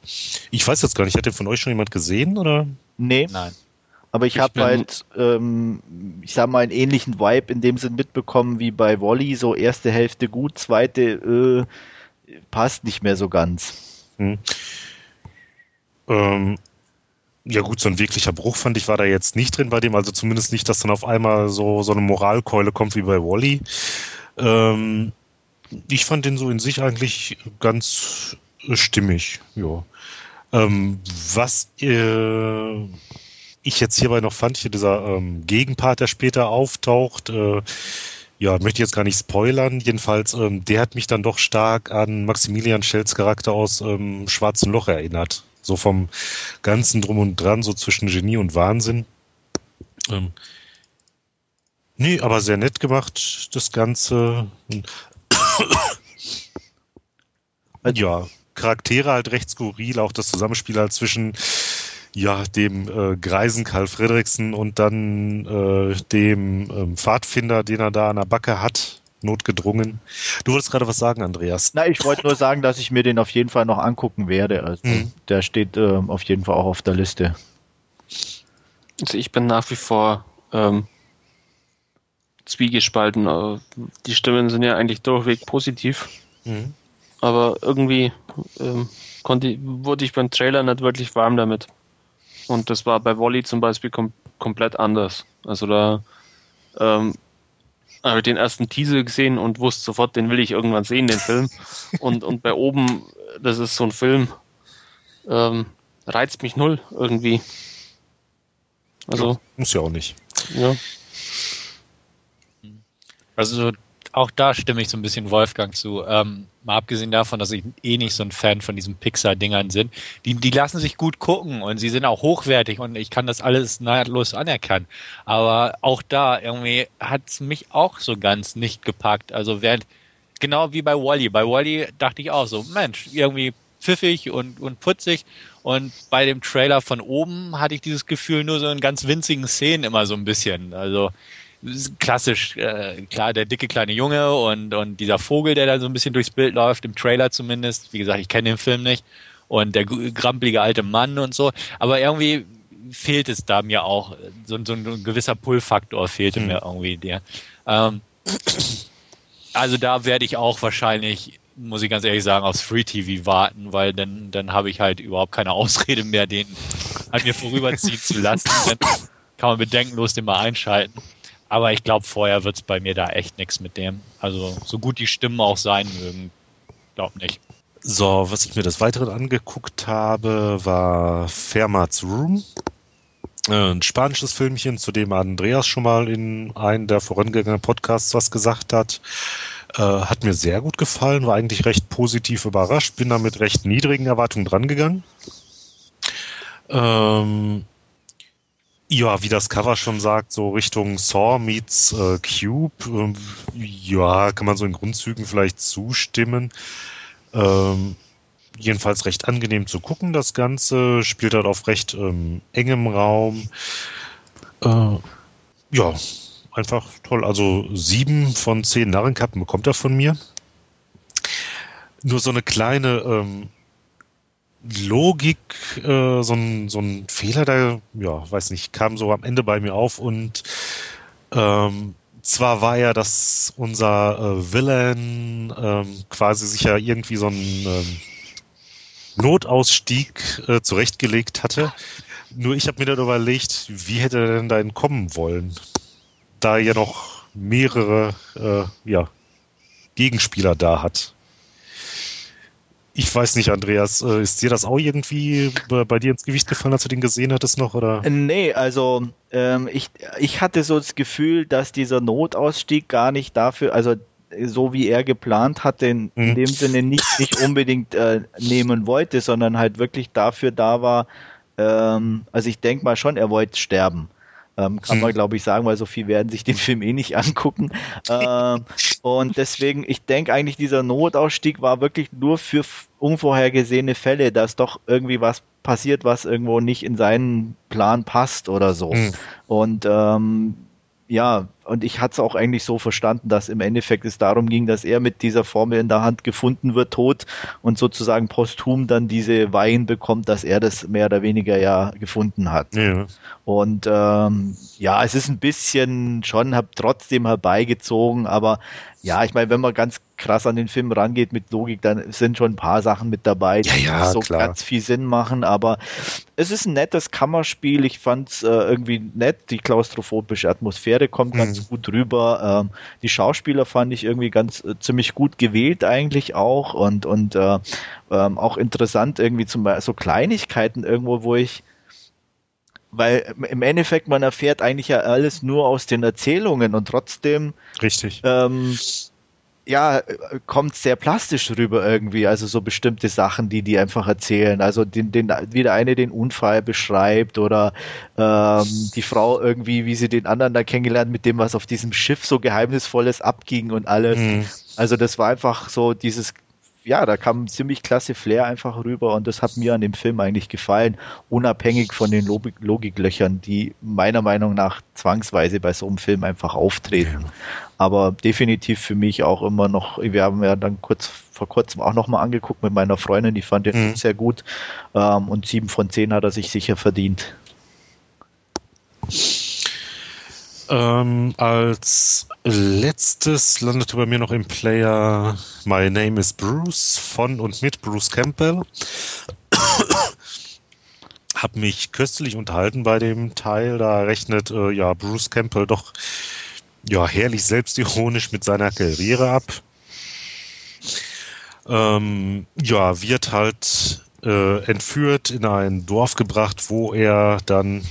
D: ich weiß jetzt gar nicht, hat den von euch schon jemand gesehen oder?
B: Nee. Nein. Aber ich, ich habe halt, ähm, ich sag mal, einen ähnlichen Vibe in dem Sinn mitbekommen wie bei Wally. So erste Hälfte gut, zweite äh, passt nicht mehr so ganz. Hm.
D: Ähm, ja gut, so ein wirklicher Bruch fand ich war da jetzt nicht drin bei dem, also zumindest nicht, dass dann auf einmal so, so eine Moralkeule kommt wie bei Wally. Ähm, ich fand den so in sich eigentlich ganz stimmig, ja. Ähm, was äh, ich jetzt hierbei noch fand, hier dieser ähm, Gegenpart, der später auftaucht, äh, ja, möchte ich jetzt gar nicht spoilern. Jedenfalls, ähm, der hat mich dann doch stark an Maximilian Schells Charakter aus ähm, Schwarzen Loch erinnert. So vom ganzen Drum und Dran, so zwischen Genie und Wahnsinn. Ähm, nee, aber sehr nett gemacht, das Ganze. ja, Charaktere halt recht skurril, auch das Zusammenspiel halt zwischen ja, dem äh, greisen Karl Fredriksen und dann äh, dem ähm, Pfadfinder, den er da an der Backe hat, notgedrungen. Du wolltest gerade was sagen, Andreas.
B: Na, ich wollte nur sagen, dass ich mir den auf jeden Fall noch angucken werde. Also, mhm. Der steht äh, auf jeden Fall auch auf der Liste.
E: Also ich bin nach wie vor ähm, zwiegespalten. Äh, die Stimmen sind ja eigentlich durchweg positiv. Mhm. Aber irgendwie ähm, konnte, wurde ich beim Trailer nicht wirklich warm damit. Und das war bei Wally zum Beispiel kom komplett anders. Also da ähm, habe ich den ersten Teaser gesehen und wusste sofort, den will ich irgendwann sehen, den Film. Und, und bei oben, das ist so ein Film, ähm, reizt mich null irgendwie.
D: Also. Ja, muss ja auch nicht.
E: Ja.
C: Also auch da stimme ich so ein bisschen Wolfgang zu. Ähm, mal abgesehen davon, dass ich eh nicht so ein Fan von diesen Pixar-Dingern sind. Die, die lassen sich gut gucken und sie sind auch hochwertig und ich kann das alles nahtlos anerkennen. Aber auch da irgendwie hat es mich auch so ganz nicht gepackt. Also während, genau wie bei Wally. Bei Wally dachte ich auch so, Mensch, irgendwie pfiffig und, und putzig. Und bei dem Trailer von oben hatte ich dieses Gefühl nur so in ganz winzigen Szenen immer so ein bisschen. Also klassisch, äh, klar, der dicke kleine Junge und, und dieser Vogel, der da so ein bisschen durchs Bild läuft, im Trailer zumindest. Wie gesagt, ich kenne den Film nicht. Und der grampelige alte Mann und so. Aber irgendwie fehlt es da mir auch. So, so ein, gewisser Pull-Faktor fehlte mhm. mir irgendwie der. Ähm, also da werde ich auch wahrscheinlich, muss ich ganz ehrlich sagen, aufs Free TV warten, weil dann, dann habe ich halt überhaupt keine Ausrede mehr, den an mir vorüberziehen zu lassen. Dann kann man bedenkenlos den mal einschalten. Aber ich glaube, vorher wird es bei mir da echt nichts mit dem. Also so gut die Stimmen auch sein mögen, glaub nicht.
D: So, was ich mir des Weiteren angeguckt habe, war Fermats Room. Äh, ein spanisches Filmchen, zu dem Andreas schon mal in einem der vorangegangenen Podcasts was gesagt hat. Äh, hat mir sehr gut gefallen, war eigentlich recht positiv überrascht, bin da mit recht niedrigen Erwartungen drangegangen. Ähm, ja, wie das Cover schon sagt, so Richtung Saw meets äh, Cube. Ähm, ja, kann man so in Grundzügen vielleicht zustimmen. Ähm, jedenfalls recht angenehm zu gucken, das Ganze. Spielt halt auf recht ähm, engem Raum. Äh, ja, einfach toll. Also sieben von zehn Narrenkappen bekommt er von mir. Nur so eine kleine ähm, Logik, äh, so, ein, so ein Fehler, der, ja, weiß nicht, kam so am Ende bei mir auf und ähm, zwar war ja, dass unser äh, Villain ähm, quasi sich ja irgendwie so einen ähm, Notausstieg äh, zurechtgelegt hatte. Nur ich habe mir dann überlegt, wie hätte er denn da entkommen wollen? Da er ja noch mehrere äh, ja, Gegenspieler da hat. Ich weiß nicht, Andreas, äh, ist dir das auch irgendwie bei dir ins Gewicht gefallen, als du den gesehen hattest noch? Oder?
B: Äh, nee, also ähm, ich, ich hatte so das Gefühl, dass dieser Notausstieg gar nicht dafür, also so wie er geplant hatte, in, hm. in dem Sinne nicht, nicht unbedingt äh, nehmen wollte, sondern halt wirklich dafür da war, ähm, also ich denke mal schon, er wollte sterben. Ähm, kann man, hm. glaube ich, sagen, weil so viel werden sich den Film eh nicht angucken. Ähm, und deswegen, ich denke eigentlich, dieser Notausstieg war wirklich nur für unvorhergesehene Fälle, dass doch irgendwie was passiert, was irgendwo nicht in seinen Plan passt oder so. Mhm. Und ähm, ja, und ich hatte es auch eigentlich so verstanden, dass im Endeffekt es darum ging, dass er mit dieser Formel in der Hand gefunden wird, tot und sozusagen posthum dann diese Weihen bekommt, dass er das mehr oder weniger ja gefunden hat. Ja. Und ähm, ja, es ist ein bisschen schon, hab trotzdem herbeigezogen, aber ja, ich meine, wenn man ganz krass an den Film rangeht mit Logik, dann sind schon ein paar Sachen mit dabei, die ja, ja, so klar. ganz viel Sinn machen, aber es ist ein nettes Kammerspiel. Ich fand es äh, irgendwie nett. Die klaustrophobische Atmosphäre kommt mhm. ganz gut rüber. Ähm, die Schauspieler fand ich irgendwie ganz äh, ziemlich gut gewählt eigentlich auch und, und äh, ähm, auch interessant irgendwie zum Beispiel so Kleinigkeiten irgendwo, wo ich weil im Endeffekt man erfährt eigentlich ja alles nur aus den Erzählungen und trotzdem
D: Richtig.
B: Ähm, ja, kommt sehr plastisch rüber irgendwie, also so bestimmte Sachen, die die einfach erzählen. Also den, den, wie der eine den Unfall beschreibt oder ähm, die Frau irgendwie, wie sie den anderen da kennengelernt, mit dem was auf diesem Schiff so geheimnisvolles abging und alles. Mhm. Also das war einfach so dieses ja, da kam ziemlich klasse Flair einfach rüber und das hat mir an dem Film eigentlich gefallen, unabhängig von den Logik Logiklöchern, die meiner Meinung nach zwangsweise bei so einem Film einfach auftreten. Ja. Aber definitiv für mich auch immer noch, wir haben ja dann kurz vor kurzem auch nochmal angeguckt mit meiner Freundin, die fand den mhm. sehr gut ähm, und sieben von zehn hat er sich sicher verdient.
D: Ähm, als letztes landete bei mir noch im Player My Name is Bruce von und mit Bruce Campbell. Hab mich köstlich unterhalten bei dem Teil. Da rechnet äh, ja Bruce Campbell doch ja herrlich selbstironisch mit seiner Karriere ab. Ähm, ja, wird halt äh, entführt in ein Dorf gebracht, wo er dann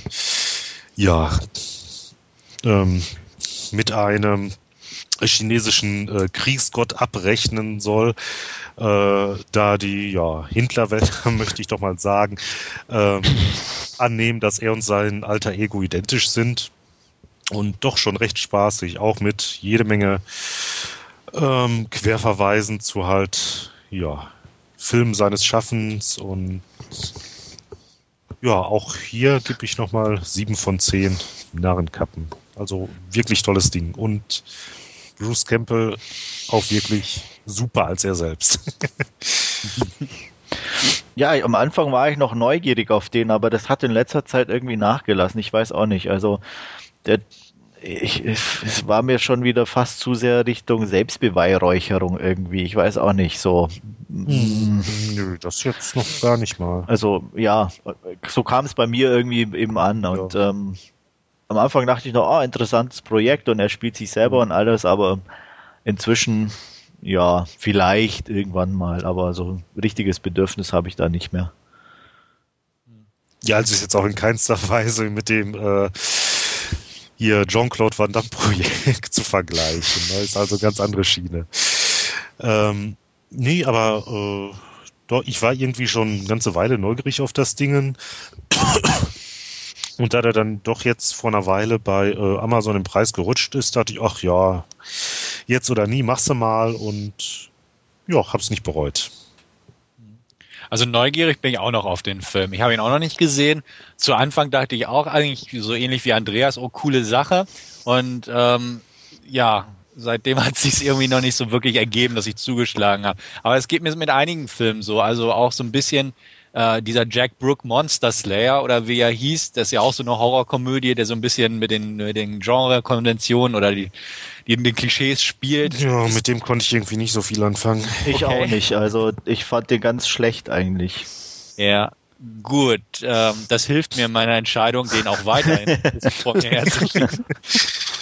D: ja ähm, mit einem chinesischen äh, Kriegsgott abrechnen soll, äh, da die ja, Hindlerwelt, möchte ich doch mal sagen, äh, annehmen, dass er und sein alter Ego identisch sind und doch schon recht spaßig, auch mit jede Menge ähm, Querverweisen zu halt ja Filmen seines Schaffens und ja, auch hier gebe ich nochmal sieben von zehn Narrenkappen. Also wirklich tolles Ding. Und Bruce Campbell auch wirklich super als er selbst.
B: ja, am Anfang war ich noch neugierig auf den, aber das hat in letzter Zeit irgendwie nachgelassen. Ich weiß auch nicht. Also der, ich, es war mir schon wieder fast zu sehr Richtung Selbstbeweihräucherung irgendwie. Ich weiß auch nicht so.
D: Hm, nö, das jetzt noch gar nicht mal.
B: Also ja, so kam es bei mir irgendwie eben an und ja. ähm, am Anfang dachte ich noch, ah, interessantes Projekt und er spielt sich selber und alles, aber inzwischen, ja, vielleicht irgendwann mal, aber so ein richtiges Bedürfnis habe ich da nicht mehr.
D: Ja, also ist jetzt auch in keinster Weise mit dem äh, hier Jean-Claude Van Damme Projekt zu vergleichen. Ne? Ist also ganz andere Schiene. Ähm, nee, aber äh, doch, ich war irgendwie schon eine ganze Weile neugierig auf das Dingen. Und da der dann doch jetzt vor einer Weile bei äh, Amazon im Preis gerutscht ist, dachte ich, ach ja, jetzt oder nie, machst du mal und ja, hab's nicht bereut.
C: Also neugierig bin ich auch noch auf den Film. Ich habe ihn auch noch nicht gesehen. Zu Anfang dachte ich auch eigentlich so ähnlich wie Andreas, oh coole Sache. Und ähm, ja, seitdem hat es sich irgendwie noch nicht so wirklich ergeben, dass ich zugeschlagen habe. Aber es geht mir mit einigen Filmen so, also auch so ein bisschen äh, dieser Jack Brook Monster Slayer oder wie er hieß, das ist ja auch so eine Horrorkomödie, der so ein bisschen mit den, mit den Genre-Konventionen oder die, die den Klischees spielt.
D: Ja, mit dem konnte ich irgendwie nicht so viel anfangen.
B: Ich okay. auch nicht, also ich fand den ganz schlecht eigentlich.
C: Ja, Gut, ähm, das hilft mir in meiner Entscheidung, den auch weiterhin vor mir herzulegen.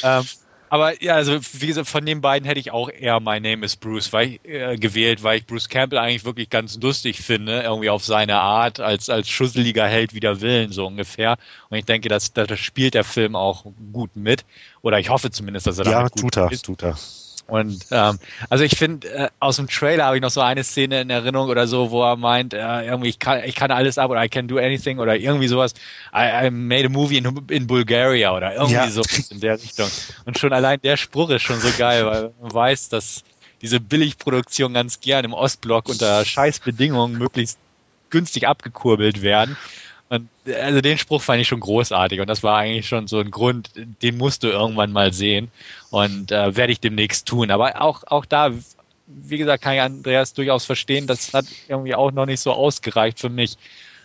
C: ähm, aber ja, also wie gesagt, von den beiden hätte ich auch eher My Name is Bruce weil ich, äh, gewählt, weil ich Bruce Campbell eigentlich wirklich ganz lustig finde, irgendwie auf seine Art, als, als schusseliger Held wider Willen, so ungefähr. Und ich denke, das, das spielt der Film auch gut mit. Oder ich hoffe zumindest, dass er
D: ja,
C: damit
D: gut tut er, tut er.
C: Und ähm, also ich finde, äh, aus dem Trailer habe ich noch so eine Szene in Erinnerung oder so, wo er meint, äh, irgendwie ich kann, ich kann alles ab oder I can do anything oder irgendwie sowas. I, I made a movie in, in Bulgaria oder irgendwie ja. so in der Richtung. Und schon allein der Spruch ist schon so geil, weil man weiß, dass diese Billigproduktion ganz gern im Ostblock unter Scheißbedingungen möglichst günstig abgekurbelt werden. Und also den Spruch fand ich schon großartig und das war eigentlich schon so ein Grund, den musst du irgendwann mal sehen und äh, werde ich demnächst tun. Aber auch, auch da, wie gesagt, kann ich Andreas durchaus verstehen, das hat irgendwie auch noch nicht so ausgereicht für mich.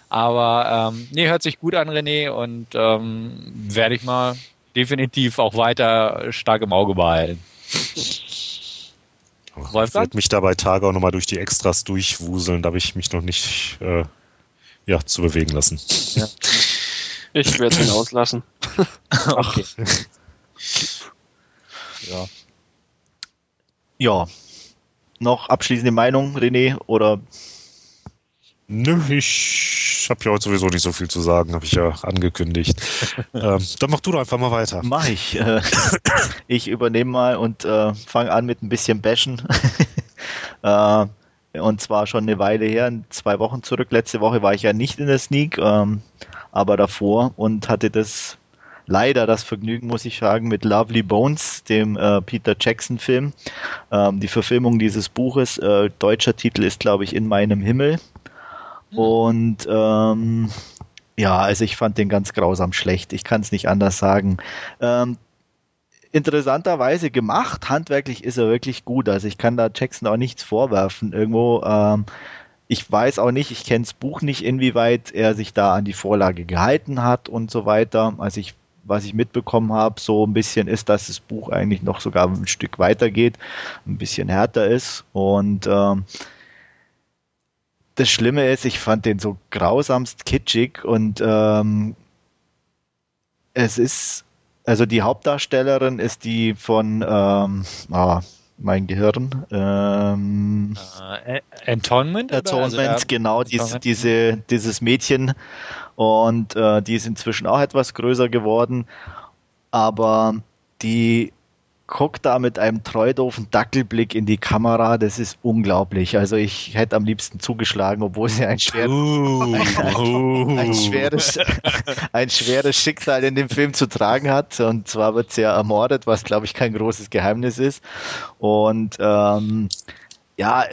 C: Aber ähm, nee, hört sich gut an, René, und ähm, werde ich mal definitiv auch weiter stark im Auge behalten.
D: Ich werde mich dabei Tage auch nochmal durch die Extras durchwuseln, da habe ich mich noch nicht äh, ja, zu bewegen lassen. Ja.
E: Ich werde ihn auslassen.
B: okay. ja. Ja. Noch abschließende Meinung, René? Oder?
D: Nö, ich ich habe ja heute sowieso nicht so viel zu sagen, habe ich ja angekündigt. ähm, dann mach du doch einfach mal weiter.
B: Mach ich. Äh, ich übernehme mal und äh, fange an mit ein bisschen Bashen. äh, und zwar schon eine Weile her, zwei Wochen zurück. Letzte Woche war ich ja nicht in der Sneak, ähm, aber davor und hatte das leider das Vergnügen, muss ich sagen, mit Lovely Bones, dem äh, Peter Jackson-Film. Ähm, die Verfilmung dieses Buches, äh, deutscher Titel ist, glaube ich, In meinem Himmel. Hm. Und ähm, ja, also ich fand den ganz grausam schlecht. Ich kann es nicht anders sagen. Ähm, interessanterweise gemacht. Handwerklich ist er wirklich gut. Also ich kann da Jackson auch nichts vorwerfen. Irgendwo, ähm, ich weiß auch nicht, ich kenne das Buch nicht, inwieweit er sich da an die Vorlage gehalten hat und so weiter. Also ich was ich mitbekommen habe, so ein bisschen ist, dass das Buch eigentlich noch sogar ein Stück weiter geht, ein bisschen härter ist. Und ähm, das Schlimme ist, ich fand den so grausamst kitschig und ähm, es ist, also die Hauptdarstellerin ist die von, ähm, ah, mein Gehirn. Ähm,
C: äh, Atonement?
B: Atonement, also, genau, Atonement. Diese, dieses Mädchen und äh, die ist inzwischen auch etwas größer geworden, aber die guckt da mit einem treudoofen Dackelblick in die Kamera, das ist unglaublich. Also ich hätte am liebsten zugeschlagen, obwohl sie ein, schwer, uh, ein, ein, schweres, ein schweres Schicksal in dem Film zu tragen hat. Und zwar wird sie ja ermordet, was glaube ich kein großes Geheimnis ist. Und ähm, ja,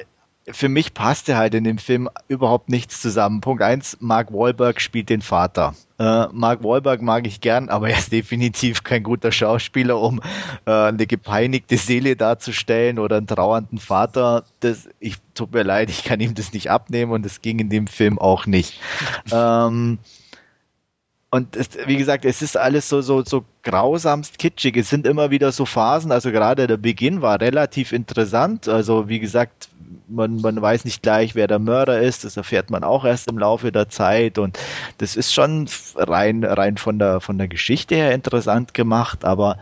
B: für mich passte halt in dem Film überhaupt nichts zusammen. Punkt eins: Mark Wahlberg spielt den Vater. Äh, Mark Wahlberg mag ich gern, aber er ist definitiv kein guter Schauspieler, um äh, eine gepeinigte Seele darzustellen oder einen trauernden Vater. Das, ich tut mir leid, ich kann ihm das nicht abnehmen und das ging in dem Film auch nicht. ähm, und es, wie gesagt, es ist alles so, so, so grausamst kitschig. Es sind immer wieder so Phasen, also gerade der Beginn war relativ interessant. Also wie gesagt, man, man weiß nicht gleich, wer der Mörder ist. Das erfährt man auch erst im Laufe der Zeit. Und das ist schon rein, rein von der, von der Geschichte her interessant gemacht, aber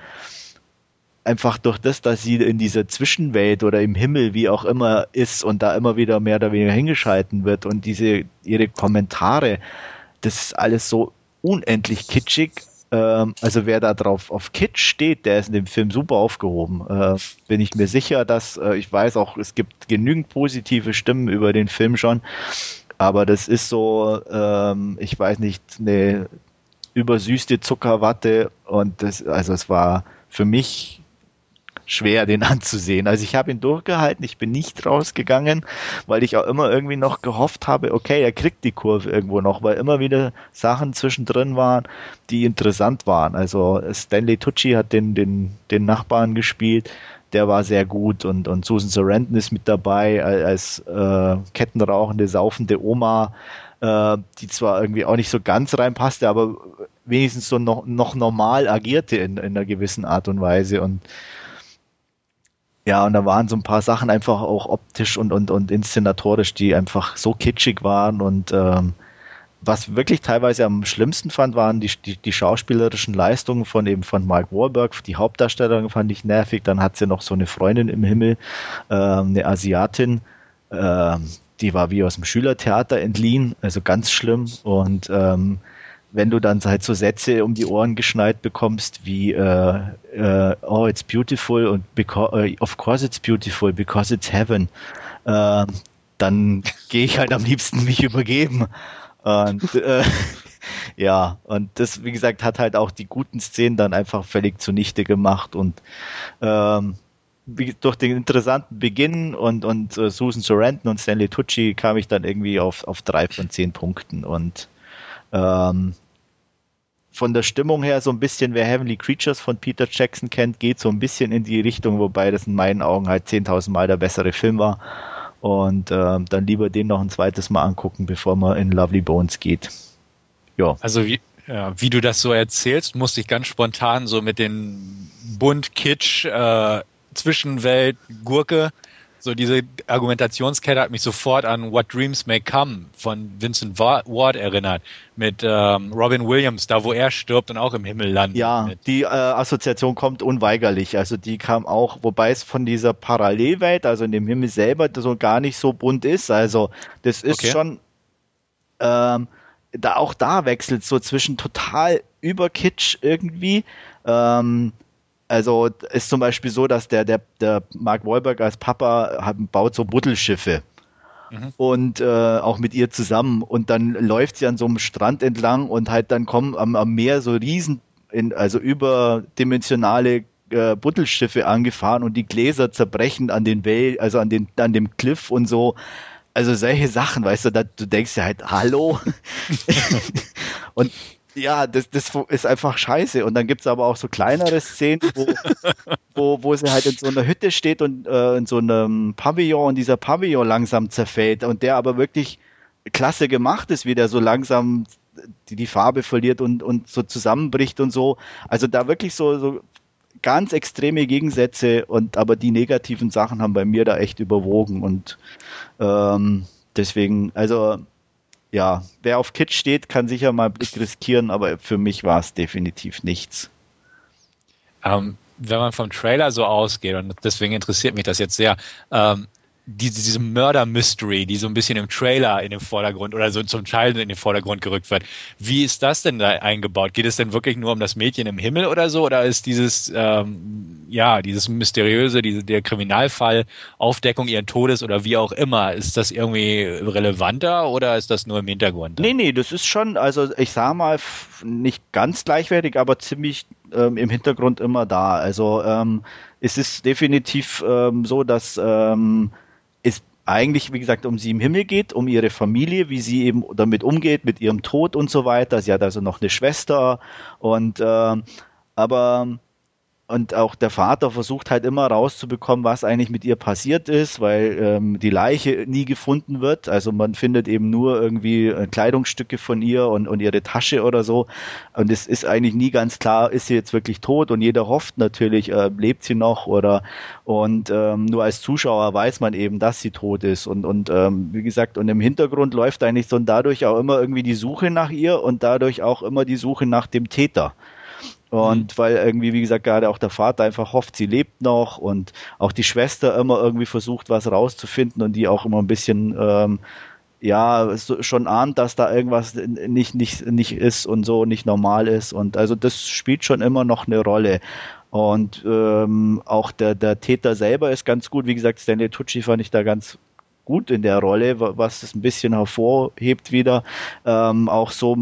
B: einfach durch das, dass sie in dieser Zwischenwelt oder im Himmel, wie auch immer, ist und da immer wieder mehr oder weniger hingeschalten wird und diese, ihre Kommentare, das ist alles so unendlich kitschig, ähm, also wer da drauf auf Kitsch steht, der ist in dem Film super aufgehoben. Äh, bin ich mir sicher, dass äh, ich weiß auch, es gibt genügend positive Stimmen über den Film schon, aber das ist so, ähm, ich weiß nicht, eine übersüßte Zuckerwatte und das, also es war für mich schwer, den anzusehen. Also ich habe ihn durchgehalten, ich bin nicht rausgegangen, weil ich auch immer irgendwie noch gehofft habe, okay, er kriegt die Kurve irgendwo noch, weil immer wieder Sachen zwischendrin waren, die interessant waren. Also Stanley Tucci hat den, den, den Nachbarn gespielt, der war sehr gut und, und Susan Sarandon ist mit dabei als äh, kettenrauchende, saufende Oma, äh, die zwar irgendwie auch nicht so ganz reinpasste, aber wenigstens so noch, noch normal agierte in, in einer gewissen Art und Weise und ja, und da waren so ein paar Sachen einfach auch optisch und, und, und inszenatorisch, die einfach so kitschig waren und ähm, was wirklich teilweise am schlimmsten fand, waren die, die, die schauspielerischen Leistungen von eben von Mark Wahlberg. Die Hauptdarstellerin fand ich nervig. Dann hat sie noch so eine Freundin im Himmel, ähm, eine Asiatin, ähm, die war wie aus dem Schülertheater entliehen, also ganz schlimm. Und ähm, wenn du dann halt so Sätze um die Ohren geschneit bekommst wie äh, äh, oh it's beautiful und uh, of course it's beautiful because it's heaven, äh, dann gehe ich halt am liebsten mich übergeben. Und äh, ja, und das, wie gesagt, hat halt auch die guten Szenen dann einfach völlig zunichte gemacht und ähm, durch den interessanten Beginn und, und uh, Susan Sarandon und Stanley Tucci kam ich dann irgendwie auf, auf drei von zehn Punkten und ähm, von der Stimmung her so ein bisschen, wer Heavenly Creatures von Peter Jackson kennt, geht so ein bisschen in die Richtung, wobei das in meinen Augen halt 10.000 Mal der bessere Film war. Und äh, dann lieber den noch ein zweites Mal angucken, bevor man in Lovely Bones geht.
C: Ja. Also wie, ja, wie du das so erzählst, musste ich ganz spontan so mit den bunt Kitsch äh, Zwischenwelt Gurke so diese Argumentationskette hat mich sofort an What Dreams May Come von Vincent Ward erinnert, mit ähm, Robin Williams, da wo er stirbt und auch im Himmel landet.
B: Ja, die äh, Assoziation kommt unweigerlich. Also die kam auch, wobei es von dieser Parallelwelt, also in dem Himmel selber, so gar nicht so bunt ist. Also das ist okay. schon ähm, da auch da wechselt so zwischen total überkitsch irgendwie. Ähm, also ist zum Beispiel so, dass der, der, der Mark Wahlberg als Papa hat, baut so Buddelschiffe. Mhm. Und äh, auch mit ihr zusammen. Und dann läuft sie an so einem Strand entlang und halt dann kommen am, am Meer so riesen, in, also überdimensionale äh, Buttelschiffe angefahren und die Gläser zerbrechen an den Wellen, also an den, an dem Cliff und so. Also solche Sachen, weißt du, da, du denkst ja halt, hallo. und ja, das, das ist einfach scheiße. Und dann gibt es aber auch so kleinere Szenen, wo, wo, wo sie halt in so einer Hütte steht und äh, in so einem Pavillon und dieser Pavillon langsam zerfällt und der aber wirklich klasse gemacht ist, wie der so langsam die, die Farbe verliert und, und so zusammenbricht und so. Also da wirklich so, so ganz extreme Gegensätze und aber die negativen Sachen haben bei mir da echt überwogen und ähm, deswegen, also ja, wer auf Kitsch steht, kann sicher mal einen Blick riskieren, aber für mich war es definitiv nichts.
C: Ähm, wenn man vom Trailer so ausgeht, und deswegen interessiert mich das jetzt sehr, ähm, diese, diese Murder-Mystery, die so ein bisschen im Trailer in den Vordergrund oder so zum Teil in den Vordergrund gerückt wird. Wie ist das denn da eingebaut? Geht es denn wirklich nur um das Mädchen im Himmel oder so? Oder ist dieses, ähm, ja, dieses mysteriöse, diese, der Kriminalfall, Aufdeckung ihren Todes oder wie auch immer, ist das irgendwie relevanter oder ist das nur im Hintergrund?
B: Nee, nee, das ist schon, also ich sag mal, nicht ganz gleichwertig, aber ziemlich ähm, im Hintergrund immer da. Also ähm, es ist definitiv ähm, so, dass ähm, eigentlich, wie gesagt, um sie im Himmel geht, um ihre Familie, wie sie eben damit umgeht, mit ihrem Tod und so weiter. Sie hat also noch eine Schwester und äh, aber und auch der Vater versucht halt immer rauszubekommen, was eigentlich mit ihr passiert ist, weil ähm, die Leiche nie gefunden wird. Also man findet eben nur irgendwie äh, Kleidungsstücke von ihr und, und ihre Tasche oder so. Und es ist eigentlich nie ganz klar, ist sie jetzt wirklich tot? Und jeder hofft natürlich, äh, lebt sie noch oder und ähm, nur als Zuschauer weiß man eben, dass sie tot ist. Und, und ähm, wie gesagt, und im Hintergrund läuft eigentlich so und dadurch auch immer irgendwie die Suche nach ihr und dadurch auch immer die Suche nach dem Täter. Und mhm. weil irgendwie, wie gesagt, gerade auch der Vater einfach hofft, sie lebt noch und auch die Schwester immer irgendwie versucht, was rauszufinden und die auch immer ein bisschen, ähm, ja, so, schon ahnt, dass da irgendwas nicht, nicht, nicht ist und so nicht normal ist. Und also das spielt schon immer noch eine Rolle. Und ähm, auch der, der Täter selber ist ganz gut. Wie gesagt, Stanley Tucci fand ich da ganz gut in der Rolle, was es ein bisschen hervorhebt wieder. Ähm, auch so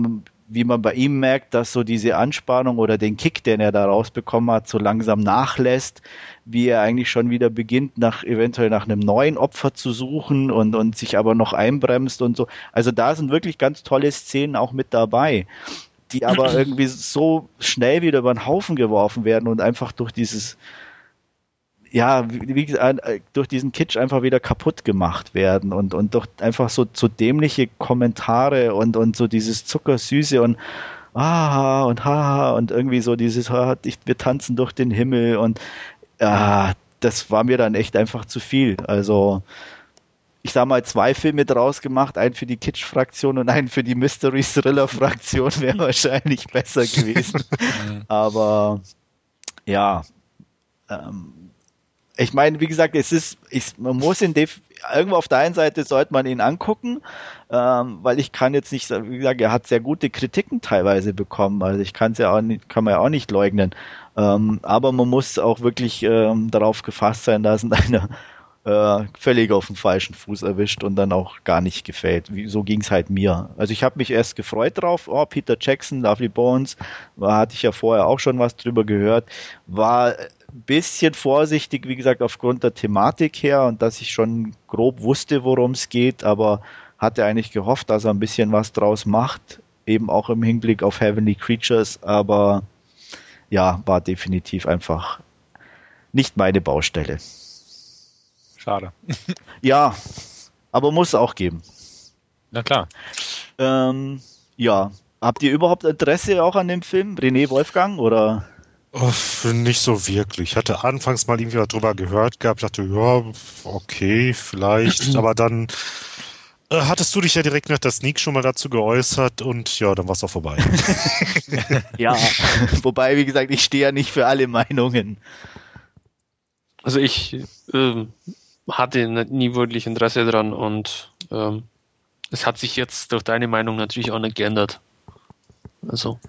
B: wie man bei ihm merkt, dass so diese Anspannung oder den Kick, den er da rausbekommen hat, so langsam nachlässt, wie er eigentlich schon wieder beginnt, nach eventuell nach einem neuen Opfer zu suchen und, und sich aber noch einbremst und so. Also da sind wirklich ganz tolle Szenen auch mit dabei, die aber irgendwie so schnell wieder über den Haufen geworfen werden und einfach durch dieses ja, wie, gesagt, äh, durch diesen Kitsch einfach wieder kaputt gemacht werden und, und durch einfach so, so dämliche Kommentare und, und so dieses Zuckersüße und ah und haha und irgendwie so dieses, wir tanzen durch den Himmel und ah, das war mir dann echt einfach zu viel. Also ich sag mal, zwei Filme draus gemacht, einen für die Kitsch-Fraktion und einen für die Mystery-Thriller-Fraktion wäre wahrscheinlich besser gewesen. Aber ja, ähm, ich meine, wie gesagt, es ist, ich, man muss ihn irgendwo auf der einen Seite sollte man ihn angucken, ähm, weil ich kann jetzt nicht, wie gesagt, er hat sehr gute Kritiken teilweise bekommen, also ich kann es ja auch nicht, kann man ja auch nicht leugnen. Ähm, aber man muss auch wirklich ähm, darauf gefasst sein, dass einer äh, völlig auf dem falschen Fuß erwischt und dann auch gar nicht gefällt. Wie, so ging es halt mir. Also ich habe mich erst gefreut drauf, oh, Peter Jackson, Lovely Bones, war, hatte ich ja vorher auch schon was drüber gehört, war bisschen vorsichtig, wie gesagt, aufgrund der Thematik her und dass ich schon grob wusste, worum es geht, aber hatte eigentlich gehofft, dass er ein bisschen was draus macht, eben auch im Hinblick auf Heavenly Creatures, aber ja, war definitiv einfach nicht meine Baustelle.
C: Schade.
B: ja, aber muss auch geben.
C: Na klar.
B: Ähm, ja, habt ihr überhaupt Interesse auch an dem Film? René Wolfgang oder?
D: Oh, nicht so wirklich. Ich hatte anfangs mal irgendwie darüber gehört gehabt, dachte, ja, okay, vielleicht, aber dann äh, hattest du dich ja direkt nach der Sneak schon mal dazu geäußert und ja, dann war es auch vorbei.
B: ja, wobei, wie gesagt, ich stehe ja nicht für alle Meinungen.
E: Also ich ähm, hatte nie wirklich Interesse dran und ähm, Es hat sich jetzt durch deine Meinung natürlich auch nicht geändert. Also.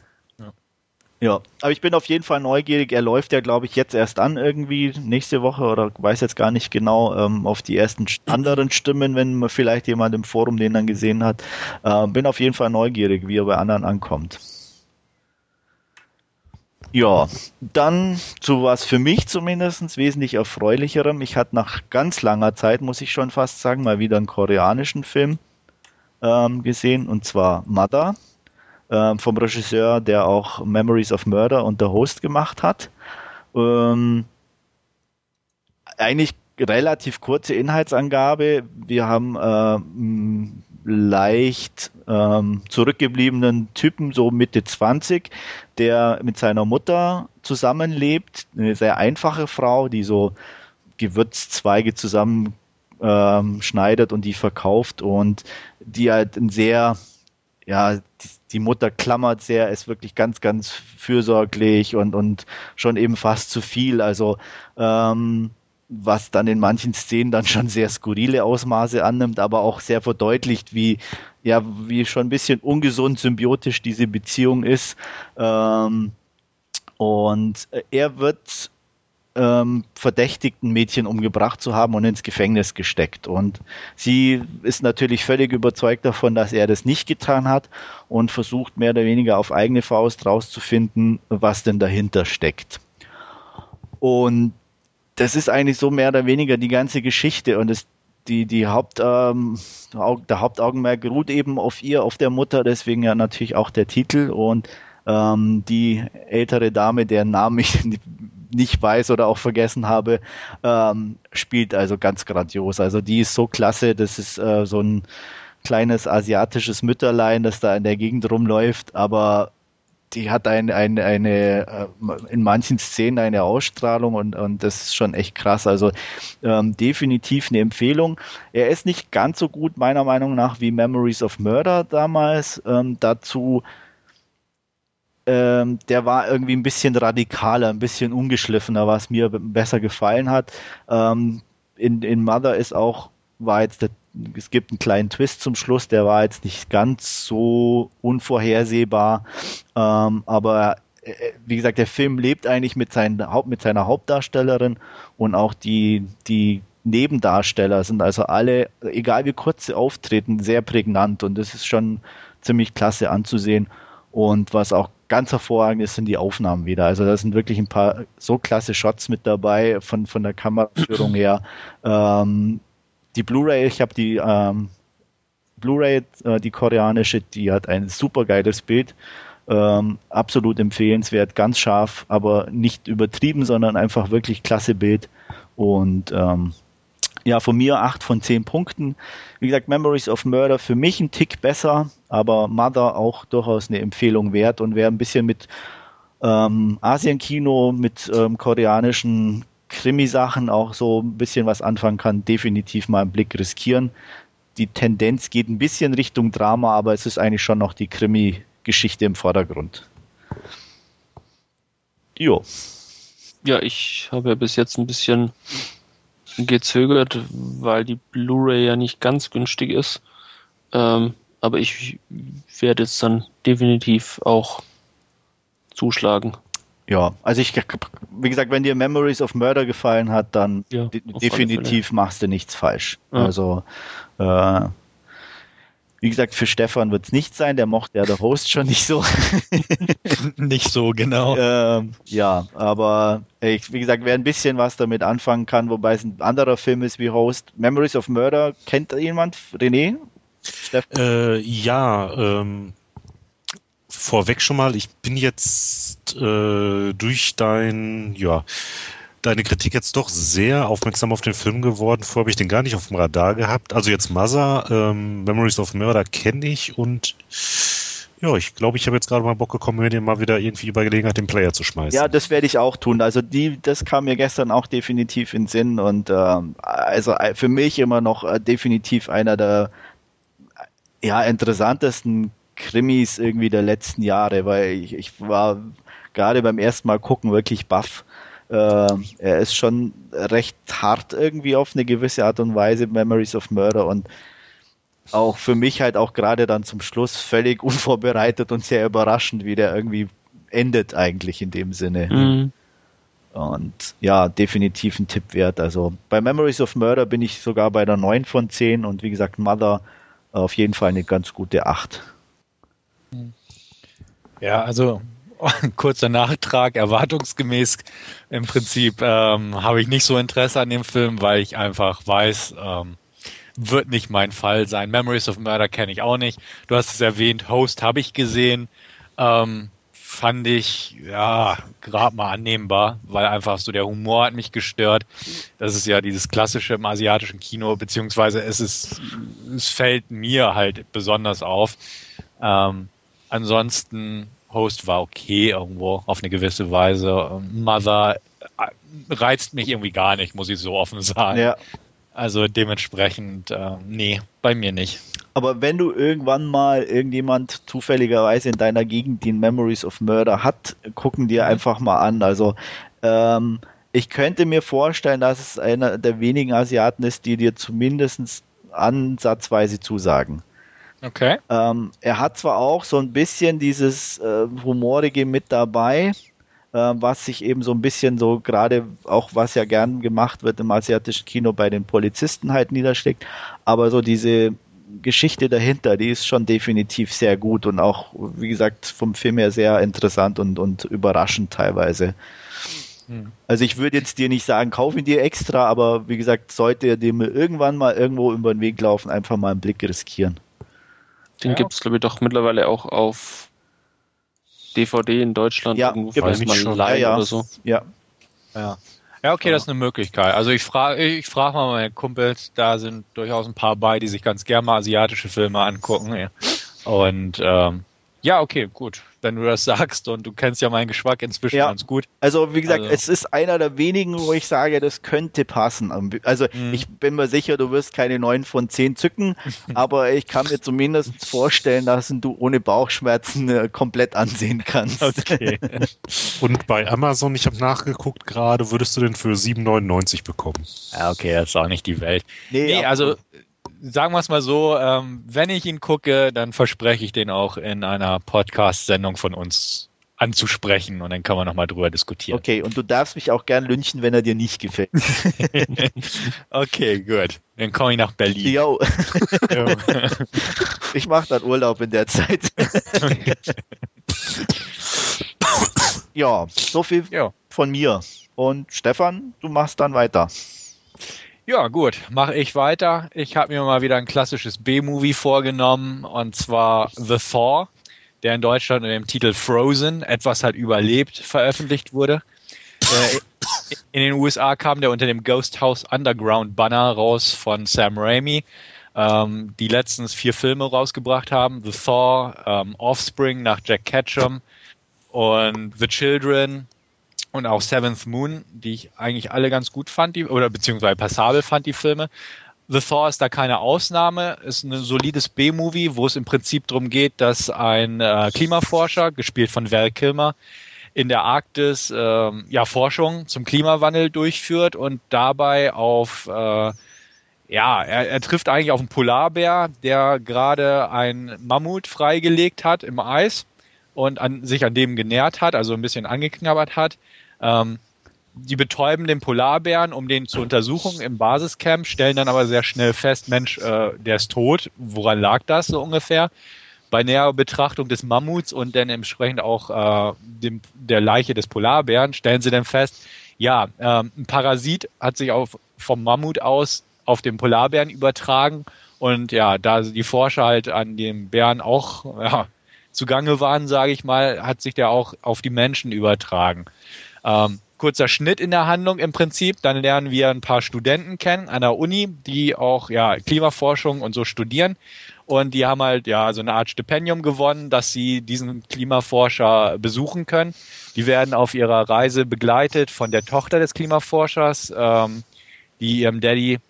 B: Ja, aber ich bin auf jeden Fall neugierig. Er läuft ja, glaube ich, jetzt erst an irgendwie nächste Woche oder weiß jetzt gar nicht genau ähm, auf die ersten anderen Stimmen, wenn vielleicht jemand im Forum den dann gesehen hat. Äh, bin auf jeden Fall neugierig, wie er bei anderen ankommt. Ja, dann zu was für mich zumindest wesentlich erfreulicherem. Ich hatte nach ganz langer Zeit, muss ich schon fast sagen, mal wieder einen koreanischen Film ähm, gesehen, und zwar Mother ähm, vom Regisseur, der auch Memories of Murder und The Host gemacht hat. Ähm, eigentlich relativ kurze Inhaltsangabe. Wir haben äh, leicht ähm, zurückgebliebenen Typen, so Mitte 20, der mit seiner Mutter zusammenlebt. Eine sehr einfache Frau, die so Gewürzzweige zusammen ähm, schneidet und die verkauft und die halt ein sehr, ja, die, Mutter klammert sehr, ist wirklich ganz, ganz fürsorglich und, und schon eben fast zu viel. Also ähm, was dann in manchen Szenen dann schon sehr skurrile Ausmaße annimmt, aber auch sehr verdeutlicht, wie ja, wie schon ein bisschen ungesund symbiotisch diese Beziehung ist. Ähm, und er wird ähm, verdächtigt, ein Mädchen umgebracht zu haben und ins Gefängnis gesteckt. Und sie ist natürlich völlig überzeugt davon, dass er das nicht getan hat und versucht mehr oder weniger auf eigene Faust rauszufinden, was denn dahinter steckt. Und das ist eigentlich so mehr oder weniger die ganze Geschichte und es, die, die Haupt, ähm, der Hauptaugenmerk ruht eben auf ihr, auf der Mutter, deswegen ja natürlich auch der Titel und ähm, die ältere Dame, deren Namen ich nicht weiß oder auch vergessen habe, ähm, spielt also ganz grandios. Also die ist so klasse, das ist äh, so ein kleines asiatisches Mütterlein, das da in der Gegend rumläuft, aber die hat ein, ein, eine äh, in manchen Szenen eine Ausstrahlung und, und das ist schon echt krass. Also ähm, definitiv eine Empfehlung. Er ist nicht ganz so gut meiner Meinung nach wie Memories of Murder damals. Ähm, dazu ähm, der war irgendwie ein bisschen radikaler, ein bisschen ungeschliffener, was mir besser gefallen hat. Ähm, in, in Mother ist auch, war jetzt der, es gibt einen kleinen Twist zum Schluss, der war jetzt nicht ganz so unvorhersehbar, ähm, aber äh, wie gesagt, der Film lebt eigentlich mit, seinen, mit seiner Hauptdarstellerin und auch die, die Nebendarsteller sind also alle, egal wie kurz sie auftreten, sehr prägnant und das ist schon ziemlich klasse anzusehen. Und was auch ganz hervorragend ist, sind die Aufnahmen wieder. Also da sind wirklich ein paar so klasse Shots mit dabei von, von der Kameraführung her. Ähm, die Blu-ray, ich habe die ähm, Blu-ray, äh, die koreanische, die hat ein super geiles Bild. Ähm, absolut empfehlenswert, ganz scharf, aber nicht übertrieben, sondern einfach wirklich klasse Bild. Und ähm, ja, von mir acht von zehn Punkten. Wie gesagt, Memories of Murder für mich ein Tick besser, aber Mother auch durchaus eine Empfehlung wert. Und wer ein bisschen mit ähm, Asienkino, mit ähm, koreanischen Krimisachen auch so ein bisschen was anfangen kann, definitiv mal einen Blick riskieren. Die Tendenz geht ein bisschen Richtung Drama, aber es ist eigentlich schon noch die Krimi-Geschichte im Vordergrund.
E: Jo. Ja, ich habe ja bis jetzt ein bisschen gezögert, weil die Blu-ray ja nicht ganz günstig ist. Ähm, aber ich werde jetzt dann definitiv auch zuschlagen.
B: Ja, also ich, wie gesagt, wenn dir Memories of Murder gefallen hat, dann ja, definitiv machst du nichts falsch. Ja. Also äh, wie gesagt, für Stefan wird es nicht sein, der mochte ja der Host schon nicht so.
C: nicht so, genau.
B: Ähm, ja, aber ich, wie gesagt, wer ein bisschen was damit anfangen kann, wobei es ein anderer Film ist wie Host. Memories of Murder, kennt jemand? René?
D: Stefan? Äh, ja, ähm, vorweg schon mal, ich bin jetzt äh, durch dein, ja, deine Kritik jetzt doch sehr aufmerksam auf den Film geworden. Vorher habe ich den gar nicht auf dem Radar gehabt. Also jetzt Mother, ähm, Memories of Murder kenne ich und ja, ich glaube, ich habe jetzt gerade mal Bock gekommen, mir den mal wieder irgendwie über Gelegenheit den Player zu schmeißen.
B: Ja, das werde ich auch tun. Also die, das kam mir gestern auch definitiv in Sinn und ähm, also äh, für mich immer noch äh, definitiv einer der ja interessantesten Krimis irgendwie der letzten Jahre, weil ich, ich war gerade beim ersten Mal gucken wirklich baff äh, er ist schon recht hart irgendwie auf eine gewisse Art und Weise, Memories of Murder und auch für mich halt auch gerade dann zum Schluss völlig unvorbereitet und sehr überraschend, wie der irgendwie endet eigentlich in dem Sinne. Mhm. Und ja, definitiv ein Tipp wert. Also bei Memories of Murder bin ich sogar bei der 9 von 10 und wie gesagt, Mother auf jeden Fall eine ganz gute 8.
C: Ja, also kurzer Nachtrag, erwartungsgemäß im Prinzip ähm, habe ich nicht so Interesse an dem Film, weil ich einfach weiß, ähm, wird nicht mein Fall sein. Memories of Murder kenne ich auch nicht. Du hast es erwähnt, Host habe ich gesehen. Ähm, fand ich ja gerade mal annehmbar, weil einfach so der Humor hat mich gestört. Das ist ja dieses klassische im asiatischen Kino, beziehungsweise es ist, es fällt mir halt besonders auf. Ähm, ansonsten Host war okay irgendwo auf eine gewisse Weise. Mother äh, reizt mich irgendwie gar nicht, muss ich so offen sagen. Ja. Also dementsprechend, äh, nee, bei mir nicht.
B: Aber wenn du irgendwann mal irgendjemand zufälligerweise in deiner Gegend den Memories of Murder hat, gucken dir mhm. einfach mal an. Also ähm, ich könnte mir vorstellen, dass es einer der wenigen Asiaten ist, die dir zumindest ansatzweise zusagen.
C: Okay.
B: Ähm, er hat zwar auch so ein bisschen dieses äh, Humorige mit dabei, äh, was sich eben so ein bisschen so gerade auch was ja gern gemacht wird im asiatischen Kino bei den Polizisten halt niederschlägt, aber so diese Geschichte dahinter, die ist schon definitiv sehr gut und auch, wie gesagt, vom Film her sehr interessant und, und überraschend teilweise. Hm. Also ich würde jetzt dir nicht sagen, kauf ihn dir extra, aber wie gesagt, sollte er dir irgendwann mal irgendwo über den Weg laufen, einfach mal einen Blick riskieren.
E: Den ja. gibt es, glaube ich, doch mittlerweile auch auf DVD in Deutschland
B: ja, irgendwo, falls man schon. leiht ja, oder so.
C: Ja. Ja. Ja, okay, das ist eine Möglichkeit. Also ich frage ich frage mal meine Kumpels, da sind durchaus ein paar bei, die sich ganz gerne mal asiatische Filme angucken. Und ähm, ja, okay, gut. Wenn du das sagst und du kennst ja meinen Geschmack inzwischen ja. ganz gut.
B: Also wie gesagt, also. es ist einer der wenigen, wo ich sage, das könnte passen. Also mhm. ich bin mir sicher, du wirst keine neun von zehn zücken, aber ich kann mir zumindest vorstellen, dass du ohne Bauchschmerzen äh, komplett ansehen kannst. Okay.
D: und bei Amazon, ich habe nachgeguckt gerade, würdest du den für 7,99 bekommen?
C: Ja, okay, das ist auch nicht die Welt. Nee, nee also sagen wir es mal so, ähm, wenn ich ihn gucke, dann verspreche ich den auch in einer Podcast-Sendung von uns anzusprechen und dann kann man nochmal drüber diskutieren.
B: Okay, und du darfst mich auch gern lynchen, wenn er dir nicht gefällt.
C: okay, gut. Dann komme ich nach Berlin.
B: Jo. ich mache dann Urlaub in der Zeit. ja, so viel jo. von mir. Und Stefan, du machst dann weiter.
C: Ja, gut, mache ich weiter. Ich habe mir mal wieder ein klassisches B-Movie vorgenommen und zwar The Thor, der in Deutschland unter dem Titel Frozen, etwas hat überlebt, veröffentlicht wurde. Äh, in den USA kam der unter dem Ghost House Underground Banner raus von Sam Raimi, ähm, die letztens vier Filme rausgebracht haben: The Thor, ähm, Offspring nach Jack Ketchum und The Children, und auch Seventh Moon, die ich eigentlich alle ganz gut fand, die, oder beziehungsweise passabel fand, die Filme. The Thor ist da keine Ausnahme, ist ein solides B-Movie, wo es im Prinzip darum geht, dass ein äh, Klimaforscher, gespielt von Val Kilmer, in der Arktis äh, ja Forschung zum Klimawandel durchführt und dabei auf äh, ja, er, er trifft eigentlich auf einen Polarbär, der gerade ein Mammut freigelegt hat im Eis und an, sich an dem genährt hat, also ein bisschen angeknabbert hat. Ähm, die betäuben den Polarbären, um den zu untersuchen im Basiscamp, stellen dann aber sehr schnell fest, Mensch, äh, der ist tot. Woran lag das so ungefähr? Bei näherer Betrachtung des Mammuts und dann entsprechend auch äh, dem, der Leiche des Polarbären stellen sie dann fest, ja, äh, ein Parasit hat sich auf, vom Mammut aus auf den Polarbären übertragen und ja, da die Forscher halt an dem Bären auch ja, zugange waren, sage ich mal, hat sich der auch auf die Menschen übertragen. Ähm, kurzer Schnitt in der Handlung im Prinzip. Dann lernen wir ein paar Studenten kennen an der Uni, die auch ja Klimaforschung und so studieren. Und die haben halt ja so eine Art Stipendium gewonnen, dass sie diesen Klimaforscher besuchen können. Die werden auf ihrer Reise begleitet von der Tochter des Klimaforschers, ähm, die ihrem Daddy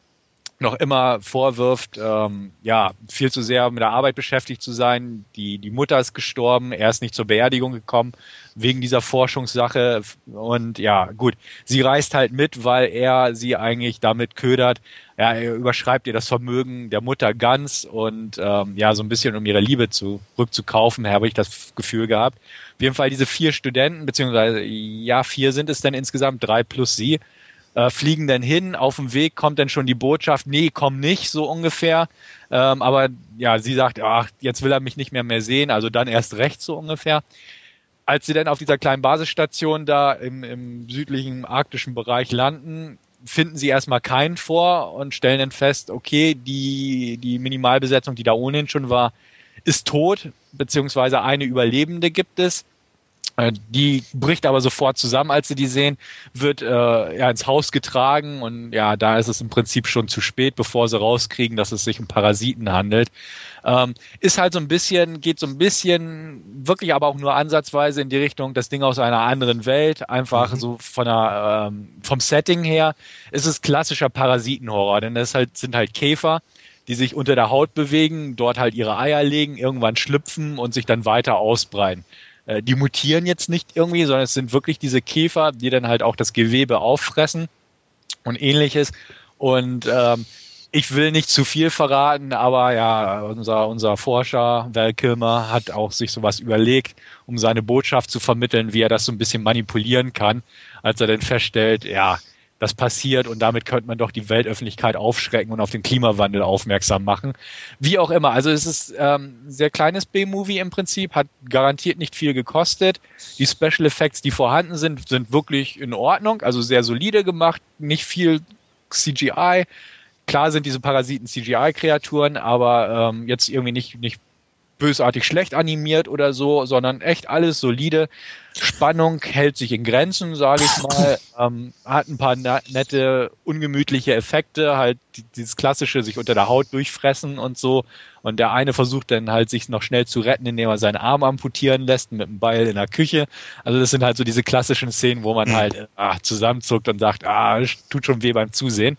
C: noch immer vorwirft, ähm, ja, viel zu sehr mit der Arbeit beschäftigt zu sein. Die, die Mutter ist gestorben, er ist nicht zur Beerdigung gekommen wegen dieser Forschungssache. Und ja, gut, sie reist halt mit, weil er sie eigentlich damit ködert. Ja, er überschreibt ihr das Vermögen der Mutter ganz und ähm, ja, so ein bisschen um ihre Liebe zurückzukaufen, habe ich das Gefühl gehabt. Auf jeden Fall diese vier Studenten, beziehungsweise ja, vier sind es dann insgesamt, drei plus sie, äh, fliegen dann hin. Auf dem Weg kommt dann schon die Botschaft, nee, komm nicht, so ungefähr. Ähm, aber ja, sie sagt, ach, jetzt will er mich nicht mehr mehr sehen, also dann erst recht so ungefähr. Als sie dann auf dieser kleinen Basisstation da im, im südlichen arktischen Bereich landen, finden sie erstmal keinen vor und stellen dann fest, okay, die, die Minimalbesetzung, die da ohnehin schon war, ist tot, beziehungsweise eine Überlebende gibt es. Äh, die bricht aber sofort zusammen, als sie die sehen, wird äh, ja, ins Haus getragen und ja, da ist es im Prinzip schon zu spät, bevor sie rauskriegen, dass es sich um Parasiten handelt. Ähm, ist halt so ein bisschen, geht so ein bisschen, wirklich aber auch nur ansatzweise in die Richtung, das Ding aus einer anderen Welt, einfach mhm. so von der, ähm, vom Setting her, ist es klassischer Parasitenhorror, denn es halt, sind halt Käfer, die sich unter der Haut bewegen, dort halt ihre Eier legen, irgendwann schlüpfen und sich dann weiter ausbreiten. Äh, die mutieren jetzt nicht irgendwie, sondern es sind wirklich diese Käfer, die dann halt auch das Gewebe auffressen und ähnliches. Und ähm, ich will nicht zu viel verraten, aber ja, unser, unser Forscher Val Kilmer hat auch sich sowas überlegt, um seine Botschaft zu vermitteln, wie er das so ein bisschen manipulieren kann, als er dann feststellt, ja, das passiert und damit könnte man doch die Weltöffentlichkeit aufschrecken und auf den Klimawandel aufmerksam machen. Wie auch immer, also es ist ähm, ein sehr kleines B-Movie im Prinzip, hat garantiert nicht viel gekostet. Die Special Effects, die vorhanden sind, sind wirklich in Ordnung, also sehr solide gemacht, nicht viel CGI. Klar sind diese Parasiten CGI-Kreaturen, aber ähm, jetzt irgendwie nicht, nicht bösartig schlecht animiert oder so, sondern echt alles solide. Spannung hält sich in Grenzen, sage ich mal. Ähm, hat ein paar nette, ungemütliche Effekte, halt dieses klassische sich unter der Haut durchfressen und so. Und der eine versucht dann halt sich noch schnell zu retten, indem er seinen Arm amputieren lässt mit einem Beil in der Küche. Also das sind halt so diese klassischen Szenen, wo man mhm. halt ah, zusammenzuckt und sagt, ah, tut schon weh beim Zusehen.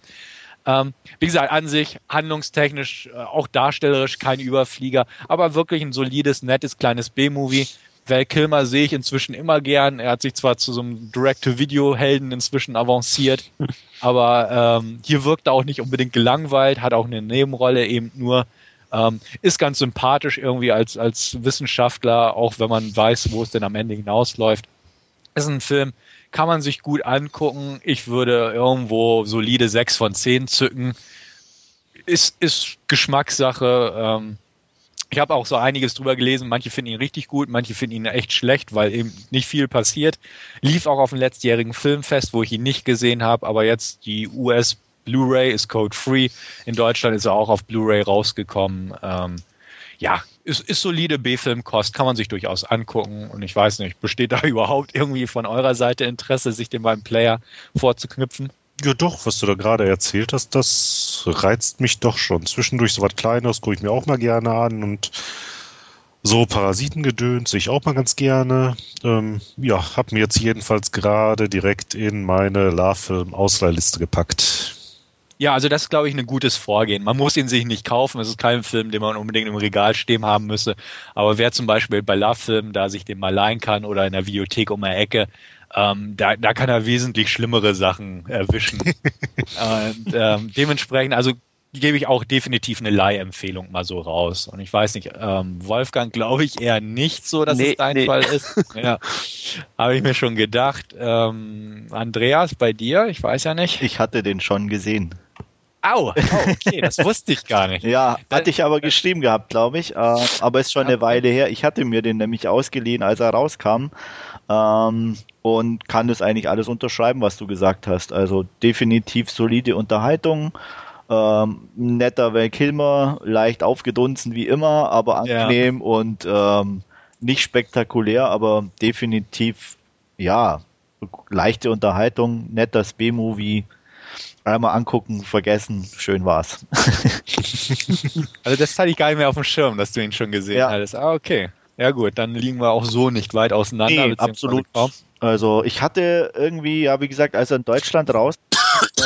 C: Ähm, wie gesagt, an sich handlungstechnisch, äh, auch darstellerisch kein Überflieger, aber wirklich ein solides, nettes, kleines B-Movie. Val Kilmer sehe ich inzwischen immer gern. Er hat sich zwar zu so einem Direct-to-Video-Helden inzwischen avanciert, aber ähm, hier wirkt er auch nicht unbedingt gelangweilt, hat auch eine Nebenrolle eben nur. Ähm, ist ganz sympathisch irgendwie als, als Wissenschaftler, auch wenn man weiß, wo es denn am Ende hinausläuft. Ist ein Film, kann man sich gut angucken. Ich würde irgendwo solide 6 von 10 zücken. Ist, ist Geschmackssache. Ähm, ich habe auch so einiges drüber gelesen. Manche finden ihn richtig gut, manche finden ihn echt schlecht, weil eben nicht viel passiert. Lief auch auf dem letztjährigen Filmfest, wo ich ihn nicht gesehen habe, aber jetzt die US Blu-ray ist code-free. In Deutschland ist er auch auf Blu-ray rausgekommen. Ähm, ja, ist, ist solide B-Filmkost, kann man sich durchaus angucken. Und ich weiß nicht, besteht da überhaupt irgendwie von eurer Seite Interesse, sich dem beim Player vorzuknüpfen?
D: Ja, doch, was du da gerade erzählt hast, das reizt mich doch schon. Zwischendurch so was Kleines gucke ich mir auch mal gerne an und so Parasitengedöns sehe ich auch mal ganz gerne. Ähm, ja, habe mir jetzt jedenfalls gerade direkt in meine Love-Film-Ausleihliste gepackt.
C: Ja, also das ist, glaube ich, ein gutes Vorgehen. Man muss ihn sich nicht kaufen. Es ist kein Film, den man unbedingt im Regal stehen haben müsse. Aber wer zum Beispiel bei Love-Filmen da sich den mal leihen kann oder in der Videothek um die Ecke, ähm, da, da kann er wesentlich schlimmere Sachen erwischen. Und ähm, dementsprechend, also gebe ich auch definitiv eine Leihempfehlung mal so raus. Und ich weiß nicht, ähm, Wolfgang glaube ich eher nicht so, dass nee, es dein nee. Fall ist. ja, habe ich mir schon gedacht. Ähm, Andreas, bei dir? Ich weiß ja nicht.
B: Ich hatte den schon gesehen.
C: Au, oh, okay, das wusste ich gar nicht.
B: ja, hatte ich aber geschrieben gehabt, glaube ich. Äh, aber ist schon eine Weile her. Ich hatte mir den nämlich ausgeliehen, als er rauskam. Ähm, und kann das eigentlich alles unterschreiben, was du gesagt hast. Also definitiv solide Unterhaltung. Ähm, netter Val Kilmer, leicht aufgedunsen wie immer, aber angenehm ja. und ähm, nicht spektakulär, aber definitiv, ja, leichte Unterhaltung, netter B-Movie einmal angucken, vergessen, schön war's.
C: also das hatte ich gar nicht mehr auf dem Schirm, dass du ihn schon gesehen ja. hattest. Ah, okay. Ja gut, dann liegen wir auch so nicht weit auseinander.
B: Nee, absolut. Kaum. Also ich hatte irgendwie, ja wie gesagt, als er in Deutschland raus,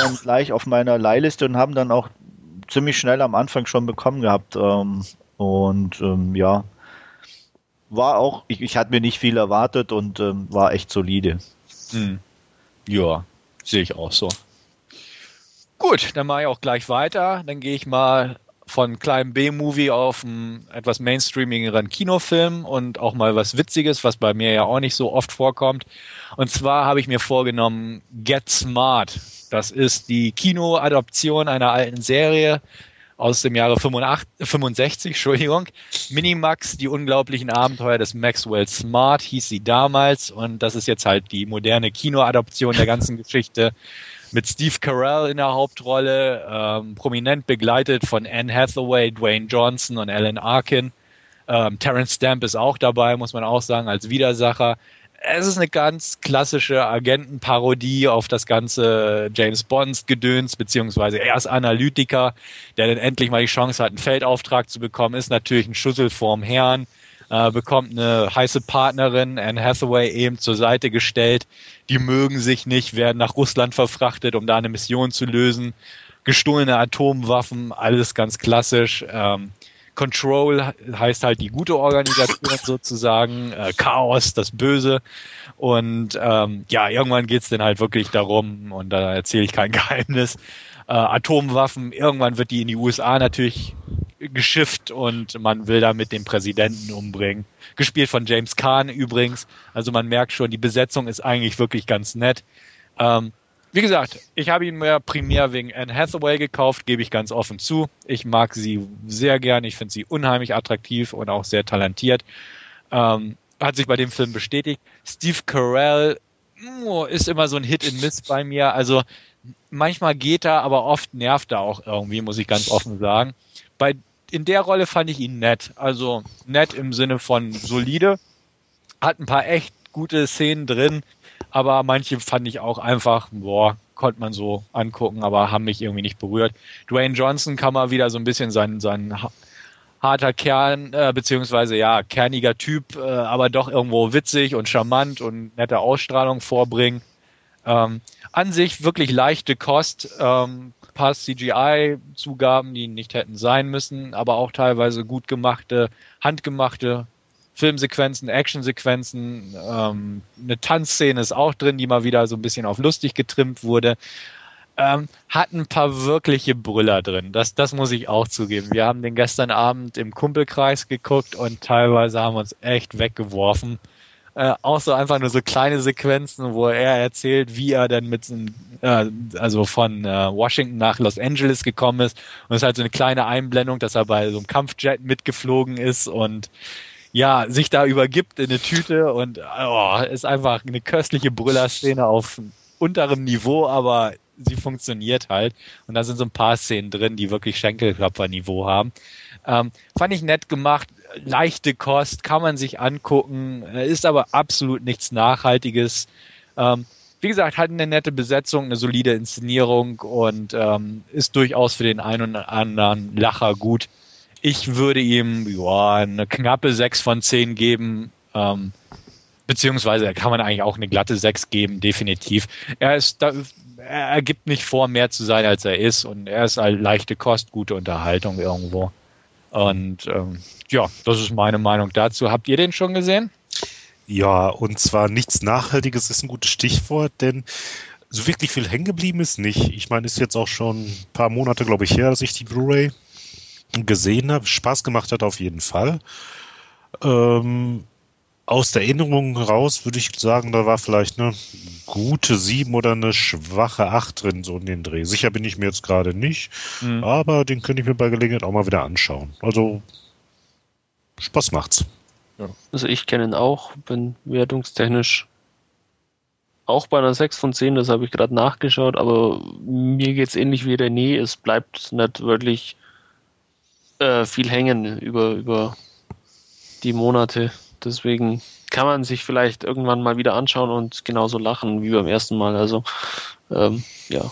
B: ähm, gleich auf meiner Leihliste und haben dann auch ziemlich schnell am Anfang schon bekommen gehabt. Ähm, und ähm, ja, war auch, ich, ich hatte mir nicht viel erwartet und ähm, war echt solide.
C: Hm. Ja, sehe ich auch so. Gut, dann mache ich auch gleich weiter. Dann gehe ich mal von kleinem B-Movie auf einen etwas mainstreamigeren Kinofilm und auch mal was Witziges, was bei mir ja auch nicht so oft vorkommt. Und zwar habe ich mir vorgenommen Get Smart. Das ist die Kinoadoption einer alten Serie aus dem Jahre 85, 65, Entschuldigung. Minimax, die unglaublichen Abenteuer des Maxwell Smart hieß sie damals und das ist jetzt halt die moderne Kinoadoption der ganzen Geschichte mit Steve Carell in der Hauptrolle, ähm, prominent begleitet von Anne Hathaway, Dwayne Johnson und Alan Arkin. Ähm, Terence Stamp ist auch dabei, muss man auch sagen, als Widersacher. Es ist eine ganz klassische Agentenparodie auf das ganze James Bonds Gedöns, beziehungsweise er ist Analytiker, der dann endlich mal die Chance hat, einen Feldauftrag zu bekommen, ist natürlich ein Schussel vorm Herrn, äh, bekommt eine heiße Partnerin, Anne Hathaway, eben zur Seite gestellt. Die mögen sich nicht, werden nach Russland verfrachtet, um da eine Mission zu lösen. Gestohlene Atomwaffen, alles ganz klassisch. Ähm, Control heißt halt die gute Organisation sozusagen, äh, Chaos, das Böse. Und ähm, ja, irgendwann geht's dann halt wirklich darum, und da erzähle ich kein Geheimnis, äh, Atomwaffen, irgendwann wird die in die USA natürlich geschifft und man will damit den Präsidenten umbringen. Gespielt von James Kahn übrigens. Also man merkt schon, die Besetzung ist eigentlich wirklich ganz nett. Ähm, wie gesagt, ich habe ihn mir primär wegen Anne Hathaway gekauft, gebe ich ganz offen zu. Ich mag sie sehr gern, ich finde sie unheimlich attraktiv und auch sehr talentiert. Ähm, hat sich bei dem Film bestätigt. Steve Carell oh, ist immer so ein Hit in Miss bei mir. Also manchmal geht er, aber oft nervt er auch irgendwie, muss ich ganz offen sagen. Bei in der Rolle fand ich ihn nett. Also nett im Sinne von solide. Hat ein paar echt gute Szenen drin aber manche fand ich auch einfach, boah, konnte man so angucken, aber haben mich irgendwie nicht berührt. Dwayne Johnson kann mal wieder so ein bisschen seinen, seinen harter Kern, äh, beziehungsweise ja, kerniger Typ, äh, aber doch irgendwo witzig und charmant und nette Ausstrahlung vorbringen. Ähm, an sich wirklich leichte Kost, ähm, paar CGI-Zugaben, die nicht hätten sein müssen, aber auch teilweise gut gemachte, handgemachte Filmsequenzen, Actionsequenzen, ähm, eine Tanzszene ist auch drin, die mal wieder so ein bisschen auf lustig getrimmt wurde. Ähm, hat ein paar wirkliche Brüller drin. Das, das muss ich auch zugeben. Wir haben den gestern Abend im Kumpelkreis geguckt und teilweise haben wir uns echt weggeworfen. Äh, auch so einfach nur so kleine Sequenzen, wo er erzählt, wie er dann mit äh, also von äh, Washington nach Los Angeles gekommen ist. Und es ist halt so eine kleine Einblendung, dass er bei so einem Kampfjet mitgeflogen ist und ja, sich da übergibt in eine Tüte und oh, ist einfach eine köstliche Brüllerszene auf unterem Niveau, aber sie funktioniert halt. Und da sind so ein paar Szenen drin, die wirklich Schenkelklopfer-Niveau haben. Ähm, fand ich nett gemacht, leichte Kost, kann man sich angucken, ist aber absolut nichts Nachhaltiges. Ähm, wie gesagt, hat eine nette Besetzung, eine solide Inszenierung und ähm, ist durchaus für den einen oder anderen Lacher gut. Ich würde ihm ja, eine knappe 6 von 10 geben. Ähm, beziehungsweise kann man eigentlich auch eine glatte 6 geben, definitiv. Er ist da, er gibt nicht vor, mehr zu sein, als er ist. Und er ist halt leichte Kost, gute Unterhaltung irgendwo. Und ähm, ja, das ist meine Meinung dazu. Habt ihr den schon gesehen?
D: Ja, und zwar nichts Nachhaltiges ist ein gutes Stichwort, denn so wirklich viel hängen geblieben ist nicht. Ich meine, ist jetzt auch schon ein paar Monate, glaube ich, her, dass ich die Blu-ray gesehen habe. Spaß gemacht hat auf jeden Fall. Ähm, aus der Erinnerung raus würde ich sagen, da war vielleicht eine gute sieben oder eine schwache acht drin, so in den Dreh. Sicher bin ich mir jetzt gerade nicht, mhm. aber den könnte ich mir bei Gelegenheit auch mal wieder anschauen. Also Spaß macht's.
E: Ja. Also ich kenne ihn auch, bin wertungstechnisch auch bei einer 6 von 10, das habe ich gerade nachgeschaut, aber mir geht es ähnlich wie René, es bleibt nicht wirklich äh, viel hängen über, über die Monate. Deswegen kann man sich vielleicht irgendwann mal wieder anschauen und genauso lachen wie beim ersten Mal. Also ähm, ja.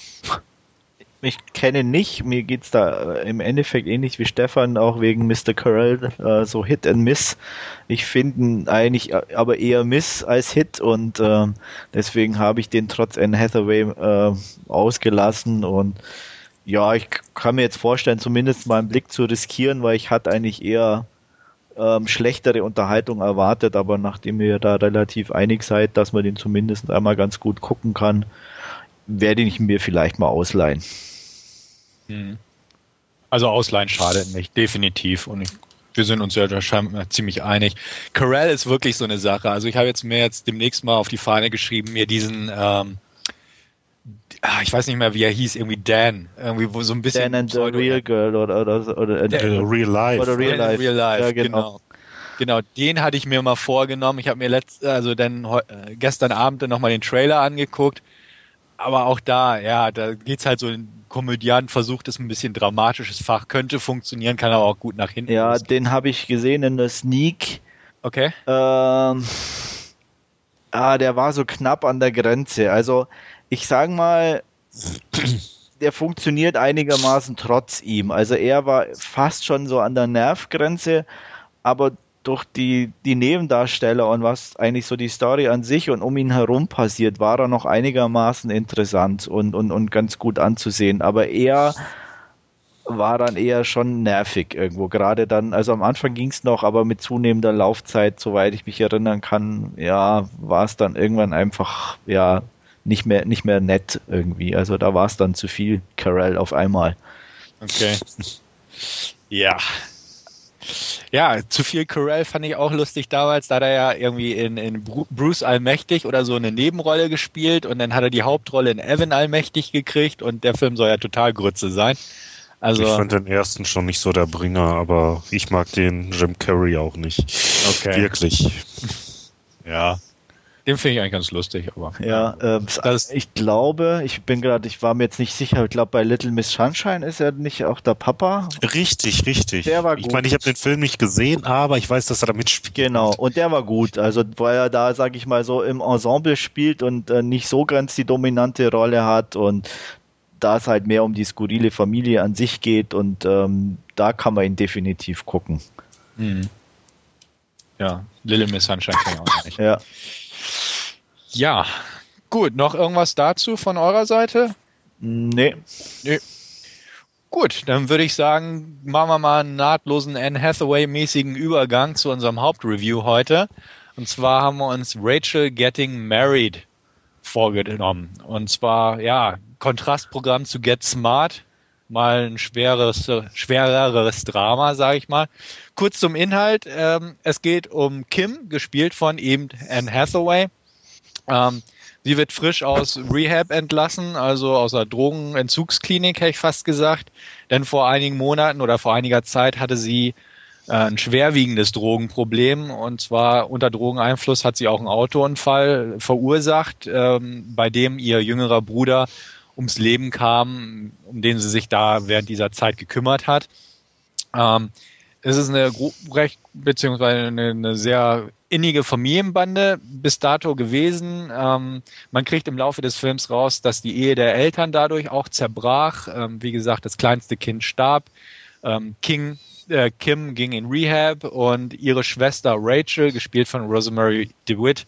B: Ich kenne nicht, mir geht's da äh, im Endeffekt ähnlich wie Stefan, auch wegen Mr. Carell, äh, so Hit and Miss. Ich finde eigentlich äh, aber eher Miss als Hit und äh, deswegen habe ich den trotz Anne Hathaway äh, ausgelassen und ja, ich kann mir jetzt vorstellen, zumindest mal einen Blick zu riskieren, weil ich hatte eigentlich eher ähm, schlechtere Unterhaltung erwartet, aber nachdem ihr da relativ einig seid, dass man den zumindest einmal ganz gut gucken kann, werde ich mir vielleicht mal ausleihen.
C: Hm. Also ausleihen schadet nicht, definitiv. Und ich, wir sind uns ja scheinbar ziemlich einig. Corel ist wirklich so eine Sache. Also ich habe jetzt mir jetzt demnächst mal auf die Fahne geschrieben, mir diesen ähm, ah, ich weiß nicht mehr, wie er hieß, irgendwie Dan, irgendwie wo so ein bisschen
B: Dan and the Real Girl oder oder, oder
D: äh, Real Life.
B: Oder Real Life.
C: Real Life, ja, genau. genau. Genau, den hatte ich mir mal vorgenommen. Ich habe mir letzt, also dann äh, gestern Abend dann nochmal den Trailer angeguckt. Aber auch da, ja, da geht's halt so, ein Komödiant versucht es ein bisschen dramatisches Fach, könnte funktionieren, kann aber auch gut nach hinten.
B: Ja, losgehen. den habe ich gesehen in der Sneak.
C: Okay.
B: Ähm, ah, der war so knapp an der Grenze. Also ich sage mal, der funktioniert einigermaßen trotz ihm. Also er war fast schon so an der Nervgrenze, aber durch die, die Nebendarsteller und was eigentlich so die Story an sich und um ihn herum passiert, war er noch einigermaßen interessant und, und, und ganz gut anzusehen. Aber er war dann eher schon nervig irgendwo. Gerade dann, also am Anfang ging es noch, aber mit zunehmender Laufzeit, soweit ich mich erinnern kann, ja, war es dann irgendwann einfach, ja, nicht mehr, nicht mehr nett irgendwie. Also da war es dann zu viel Carell auf einmal.
C: Okay. Ja. Ja, zu viel Carell fand ich auch lustig damals, da hat er ja irgendwie in, in Bruce Allmächtig oder so eine Nebenrolle gespielt und dann hat er die Hauptrolle in Evan Allmächtig gekriegt und der Film soll ja total Grütze sein. Also,
D: ich fand den ersten schon nicht so der Bringer, aber ich mag den Jim Carrey auch nicht. Okay. Wirklich.
C: Ja. Den finde ich eigentlich ganz lustig, aber.
B: Ja, äh, das, ich glaube, ich bin gerade, ich war mir jetzt nicht sicher, ich glaube bei Little Miss Sunshine ist er nicht auch der Papa.
D: Richtig, richtig.
B: Der war gut.
D: Ich meine, ich habe den Film nicht gesehen, aber ich weiß, dass er da mitspielt.
B: Genau, und der war gut. Also weil er da, sage ich mal, so im Ensemble spielt und äh, nicht so ganz die dominante Rolle hat und da es halt mehr um die skurrile Familie an sich geht und ähm, da kann man ihn definitiv gucken.
C: Hm. Ja, Little Miss Sunshine kann ich auch nicht.
B: ja.
C: Ja, gut. Noch irgendwas dazu von eurer Seite?
B: Nee.
C: Nee. Gut, dann würde ich sagen, machen wir mal einen nahtlosen Anne Hathaway-mäßigen Übergang zu unserem Hauptreview heute. Und zwar haben wir uns Rachel Getting Married vorgenommen. Und zwar, ja, Kontrastprogramm zu Get Smart. Mal ein schweres, schwereres Drama, sage ich mal. Kurz zum Inhalt. Ähm, es geht um Kim, gespielt von eben Anne Hathaway. Ähm, sie wird frisch aus Rehab entlassen, also aus einer Drogenentzugsklinik, hätte ich fast gesagt. Denn vor einigen Monaten oder vor einiger Zeit hatte sie äh, ein schwerwiegendes Drogenproblem. Und zwar unter Drogeneinfluss hat sie auch einen Autounfall verursacht, ähm, bei dem ihr jüngerer Bruder ums Leben kam, um den sie sich da während dieser Zeit gekümmert hat. Ähm, es ist eine recht, beziehungsweise eine, eine sehr innige Familienbande bis dato gewesen. Ähm, man kriegt im Laufe des Films raus, dass die Ehe der Eltern dadurch auch zerbrach. Ähm, wie gesagt, das kleinste Kind starb. Ähm, King, äh, Kim ging in Rehab und ihre Schwester Rachel, gespielt von Rosemary DeWitt,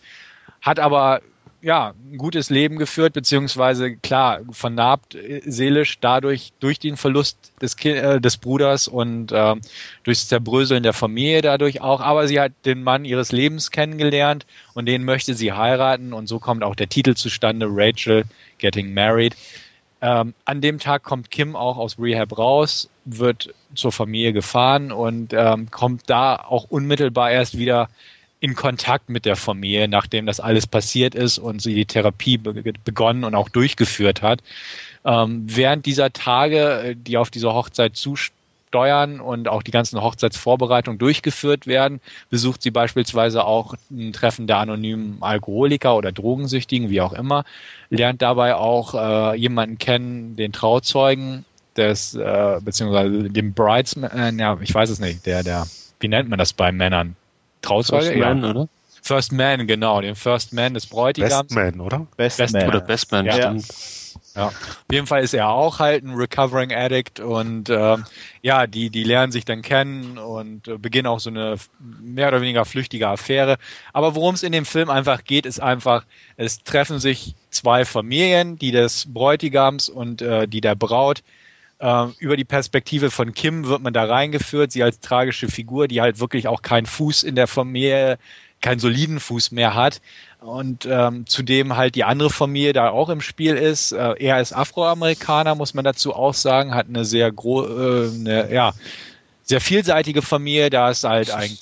C: hat aber ja, ein gutes Leben geführt, beziehungsweise klar, vernarbt äh, seelisch dadurch, durch den Verlust des, äh, des Bruders und äh, durchs Zerbröseln der Familie dadurch auch. Aber sie hat den Mann ihres Lebens kennengelernt und den möchte sie heiraten und so kommt auch der Titel zustande, Rachel Getting Married. Ähm, an dem Tag kommt Kim auch aus Rehab raus, wird zur Familie gefahren und ähm, kommt da auch unmittelbar erst wieder in Kontakt mit der Familie, nachdem das alles passiert ist und sie die Therapie be begonnen und auch durchgeführt hat. Ähm, während dieser Tage, äh, die auf diese Hochzeit zusteuern und auch die ganzen Hochzeitsvorbereitungen durchgeführt werden, besucht sie beispielsweise auch ein Treffen der anonymen Alkoholiker oder Drogensüchtigen, wie auch immer, lernt dabei auch äh, jemanden kennen, den Trauzeugen des, äh, beziehungsweise dem Bridesman, ja, ich weiß es nicht, der, der, wie nennt man das bei Männern? Trauzeuge?
E: First Man, ja. oder?
C: First Man, genau, den First Man des Bräutigams.
D: Best Man, oder?
C: Best, Best Man.
E: Oder Best Man,
C: ja.
E: stimmt.
C: Ja. Auf jeden Fall ist er auch halt ein Recovering Addict und äh, ja, die, die lernen sich dann kennen und äh, beginnen auch so eine mehr oder weniger flüchtige Affäre. Aber worum es in dem Film einfach geht, ist einfach, es treffen sich zwei Familien, die des Bräutigams und äh, die der Braut ähm, über die Perspektive von Kim wird man da reingeführt, sie als tragische Figur, die halt wirklich auch keinen Fuß in der Familie, keinen soliden Fuß mehr hat. Und ähm, zudem halt die andere Familie da auch im Spiel ist. Äh, er ist Afroamerikaner, muss man dazu auch sagen, hat eine sehr gro äh, ja, sehr vielseitige Familie. Da ist halt ein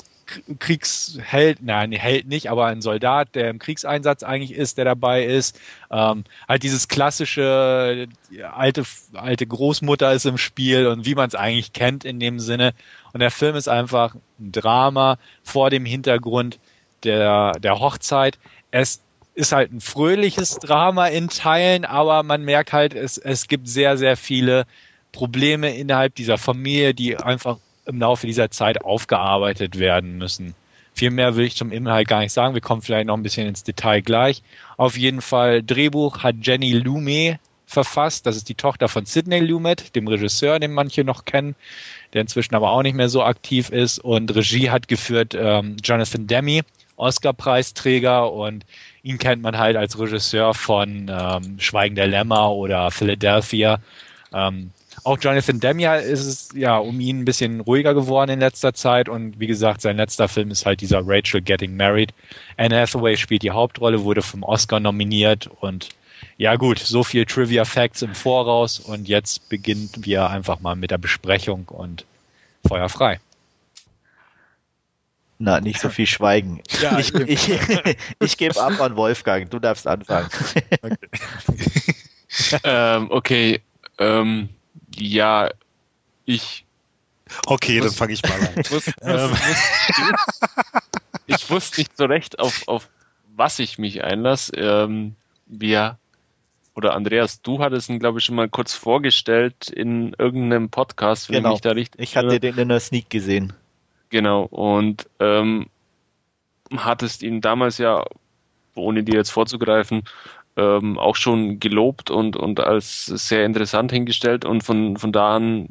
C: Kriegsheld, nein, Held nicht, aber ein Soldat, der im Kriegseinsatz eigentlich ist, der dabei ist. Ähm, halt dieses klassische alte, alte Großmutter ist im Spiel und wie man es eigentlich kennt in dem Sinne. Und der Film ist einfach ein Drama vor dem Hintergrund der, der Hochzeit. Es ist halt ein fröhliches Drama in Teilen, aber man merkt halt, es, es gibt sehr, sehr viele Probleme innerhalb dieser Familie, die einfach im Laufe dieser Zeit aufgearbeitet werden müssen. Viel mehr will ich zum Inhalt gar nicht sagen. Wir kommen vielleicht noch ein bisschen ins Detail gleich. Auf jeden Fall, Drehbuch hat Jenny Lumet verfasst. Das ist die Tochter von Sidney Lumet, dem Regisseur, den manche noch kennen, der inzwischen aber auch nicht mehr so aktiv ist. Und Regie hat geführt ähm, Jonathan Demme, Oscar-Preisträger. Und ihn kennt man halt als Regisseur von ähm, Schweigen der Lämmer oder Philadelphia. Ähm, auch Jonathan Demme ist es ja um ihn ein bisschen ruhiger geworden in letzter Zeit und wie gesagt, sein letzter Film ist halt dieser Rachel Getting Married. Anne Hathaway spielt die Hauptrolle, wurde vom Oscar nominiert und ja gut, so viel Trivia Facts im Voraus und jetzt beginnen wir einfach mal mit der Besprechung und Feuer frei.
B: Na, nicht so viel Schweigen. Ja, ich, ich, ich gebe ab an Wolfgang, du darfst anfangen.
E: Okay, ähm, okay. Ähm, ja, ich.
D: Okay, dann fange ich mal an. Ich wusste, ähm.
E: ich wusste nicht so recht, auf, auf was ich mich einlasse. Ähm, wir, oder Andreas, du hattest ihn, glaube ich, schon mal kurz vorgestellt in irgendeinem Podcast,
B: wenn genau. ich da richtig. Ich hatte den in der Sneak gesehen.
E: Genau, und ähm, hattest ihn damals ja, ohne dir jetzt vorzugreifen, ähm, auch schon gelobt und, und als sehr interessant hingestellt und von, von da an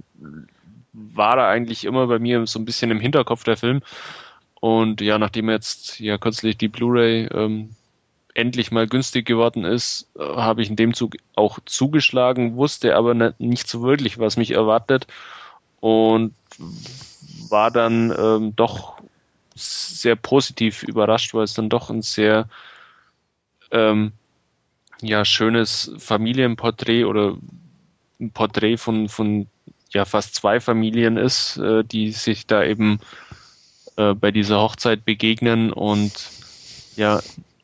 E: war er eigentlich immer bei mir so ein bisschen im Hinterkopf der Film. Und ja, nachdem jetzt ja kürzlich die Blu-ray ähm, endlich mal günstig geworden ist, äh, habe ich in dem Zug auch zugeschlagen, wusste aber nicht, nicht so wirklich, was mich erwartet und war dann ähm, doch sehr positiv überrascht, weil es dann doch ein sehr ähm, ja schönes Familienporträt oder ein Porträt von, von ja fast zwei Familien ist, äh, die sich da eben äh, bei dieser Hochzeit begegnen und ja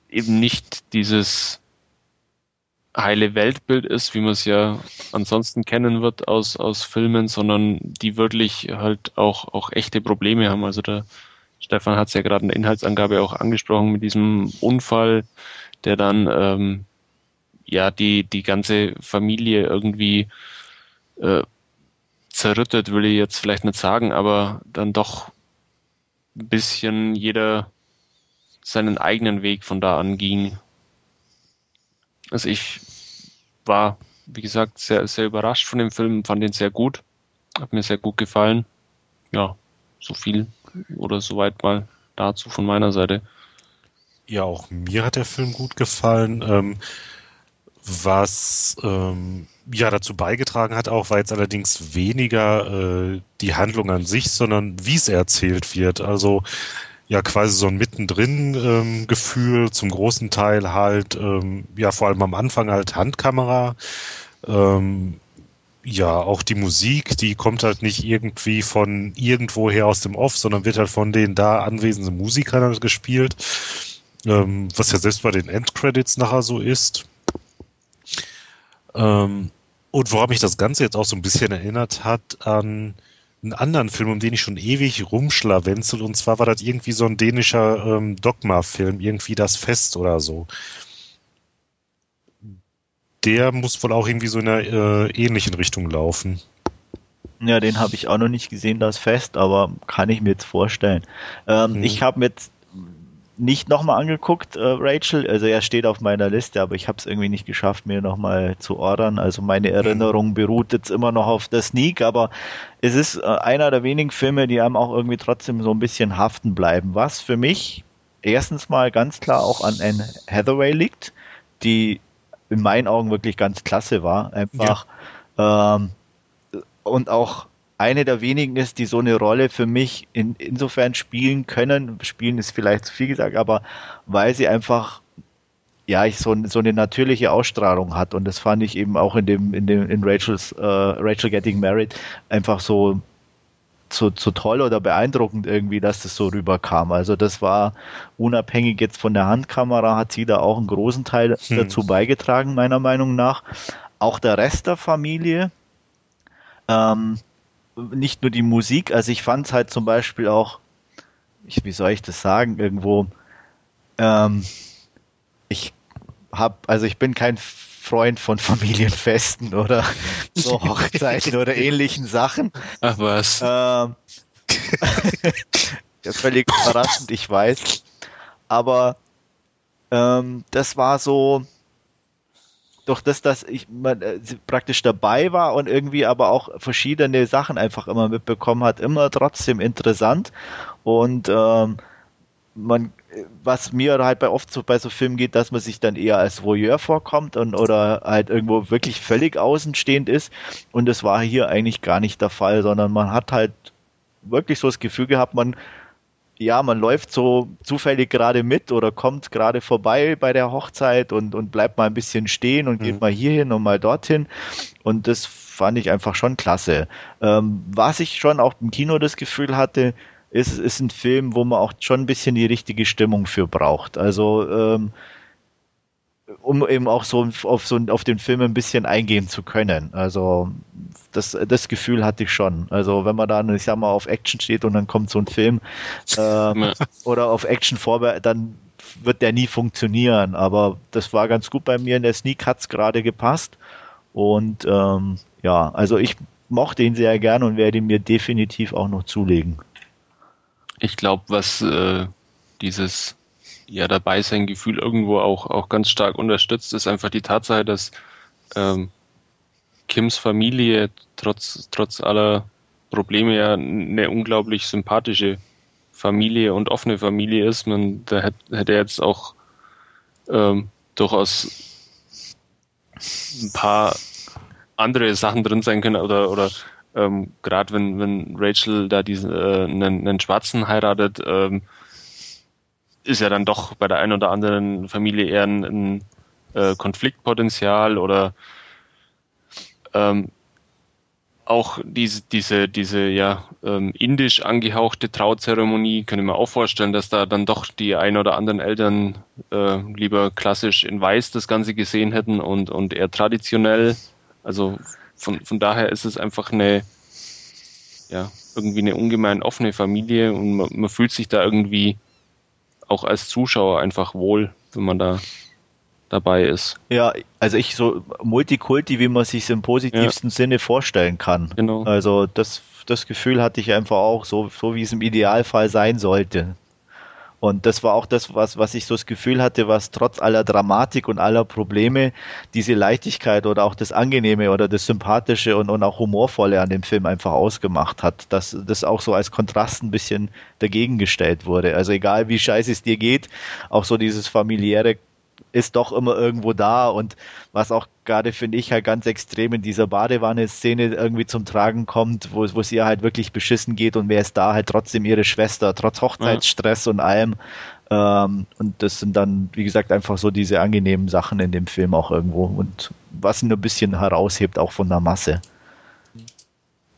E: eben nicht dieses heile Weltbild ist, wie man es ja ansonsten kennen wird aus, aus Filmen, sondern die wirklich halt auch, auch echte Probleme haben. Also der Stefan hat es ja gerade in der Inhaltsangabe auch angesprochen mit diesem Unfall, der dann ähm, ja die, die ganze Familie irgendwie äh, zerrüttet, will ich jetzt vielleicht nicht sagen, aber dann doch ein bisschen jeder seinen eigenen Weg von da an ging. Also ich war, wie gesagt, sehr, sehr überrascht von dem Film, fand ihn sehr gut, hat mir sehr gut gefallen. Ja, so viel oder soweit mal dazu von meiner Seite.
D: Ja, auch mir hat der Film gut gefallen. Ähm, was ähm, ja dazu beigetragen hat, auch war jetzt allerdings weniger äh, die Handlung an sich, sondern wie es erzählt wird. Also ja quasi so ein mittendrin ähm, zum großen Teil halt, ähm, ja vor allem am Anfang halt Handkamera. Ähm, ja, auch die Musik, die kommt halt nicht irgendwie von irgendwoher aus dem Off, sondern wird halt von den da anwesenden Musikern gespielt, ähm, was ja selbst bei den Endcredits nachher so ist. Ähm, und woran mich das Ganze jetzt auch so ein bisschen erinnert hat an einen anderen Film, um den ich schon ewig rumschlawenzel. Und zwar war das irgendwie so ein dänischer ähm, Dogma-Film, irgendwie das Fest oder so. Der muss wohl auch irgendwie so in einer äh, ähnlichen Richtung laufen.
B: Ja, den habe ich auch noch nicht gesehen, das Fest, aber kann ich mir jetzt vorstellen. Ähm, hm. Ich habe jetzt nicht nochmal angeguckt, äh, Rachel. Also er steht auf meiner Liste, aber ich habe es irgendwie nicht geschafft, mir nochmal zu ordern. Also meine mhm. Erinnerung beruht jetzt immer noch auf der Sneak, aber es ist äh, einer der wenigen Filme, die einem auch irgendwie trotzdem so ein bisschen haften bleiben. Was für mich erstens mal ganz klar auch an Anne Hathaway liegt, die in meinen Augen wirklich ganz klasse war. Einfach ja. ähm, und auch eine der wenigen ist, die so eine Rolle für mich in, insofern spielen können. Spielen ist vielleicht zu viel gesagt, aber weil sie einfach ja, ich so, so eine natürliche Ausstrahlung hat und das fand ich eben auch in dem in dem in Rachel's äh, Rachel Getting Married einfach so so, so toll oder beeindruckend irgendwie, dass das so rüberkam. Also das war unabhängig jetzt von der Handkamera, hat sie da auch einen großen Teil hm. dazu beigetragen, meiner Meinung nach. Auch der Rest der Familie, ähm, nicht nur die Musik, also ich fand es halt zum Beispiel auch, ich, wie soll ich das sagen, irgendwo, ähm, ich habe, also ich bin kein Freund von Familienfesten oder so Hochzeiten oder ähnlichen Sachen.
E: Ach was. Ähm,
B: ja, völlig überraschend, ich weiß. Aber ähm, das war so, durch das, dass ich man, äh, praktisch dabei war und irgendwie aber auch verschiedene Sachen einfach immer mitbekommen hat, immer trotzdem interessant. Und ähm, man was mir halt bei oft so bei so Filmen geht, dass man sich dann eher als Voyeur vorkommt und oder halt irgendwo wirklich völlig außenstehend ist. Und das war hier eigentlich gar nicht der Fall, sondern man hat halt wirklich so das Gefühl gehabt, man ja, man läuft so zufällig gerade mit oder kommt gerade vorbei bei der Hochzeit und, und bleibt mal ein bisschen stehen und mhm. geht mal hierhin und mal dorthin. Und das fand ich einfach schon klasse. Ähm, was ich schon auch im Kino das Gefühl hatte, ist, ist ein Film, wo man auch schon ein bisschen die richtige Stimmung für braucht. Also ähm, um eben auch so auf so auf den Film ein bisschen eingehen zu können. Also das, das Gefühl hatte ich schon. Also wenn man dann, ich sag mal, auf Action steht und dann kommt so ein Film äh, oder auf Action vorbereitet, dann wird der nie funktionieren. Aber das war ganz gut bei mir. In der Sneak hat's gerade gepasst. Und ähm, ja, also ich mochte ihn sehr gern und werde ihn mir definitiv auch noch zulegen.
E: Ich glaube, was äh, dieses ja dabei sein Gefühl irgendwo auch auch ganz stark unterstützt, ist einfach die Tatsache, dass ähm, Kims Familie trotz trotz aller Probleme ja eine unglaublich sympathische Familie und offene Familie ist. Man da hätte, hätte jetzt auch ähm, durchaus ein paar andere Sachen drin sein können oder oder ähm, Gerade wenn, wenn Rachel da diesen äh, einen, einen Schwarzen heiratet, ähm, ist ja dann doch bei der einen oder anderen Familie eher ein, ein äh, Konfliktpotenzial oder ähm, auch diese, diese, diese ja, ähm, indisch angehauchte Trauzeremonie, können wir auch vorstellen, dass da dann doch die ein oder anderen Eltern äh, lieber klassisch in Weiß das Ganze gesehen hätten und, und eher traditionell. Also von, von daher ist es einfach eine, ja, irgendwie eine ungemein offene Familie und man, man fühlt sich da irgendwie auch als Zuschauer einfach wohl, wenn man da dabei ist.
B: Ja, also ich so Multikulti, wie man sich im positivsten ja. Sinne vorstellen kann. Genau. Also das, das Gefühl hatte ich einfach auch, so, so wie es im Idealfall sein sollte. Und das war auch das, was, was ich so das Gefühl hatte, was trotz aller Dramatik und aller Probleme diese Leichtigkeit oder auch das Angenehme oder das Sympathische und, und auch Humorvolle an dem Film einfach ausgemacht hat, dass das auch so als Kontrast ein bisschen dagegen gestellt wurde. Also egal wie scheiße es dir geht, auch so dieses familiäre ist doch immer irgendwo da und was auch gerade finde ich halt ganz extrem in dieser Badewanne-Szene irgendwie zum Tragen kommt, wo, wo es ihr halt wirklich beschissen geht und wer ist da halt trotzdem ihre Schwester, trotz Hochzeitsstress ja. und allem. Ähm, und das sind dann, wie gesagt, einfach so diese angenehmen Sachen in dem Film auch irgendwo und was ihn ein bisschen heraushebt auch von der Masse.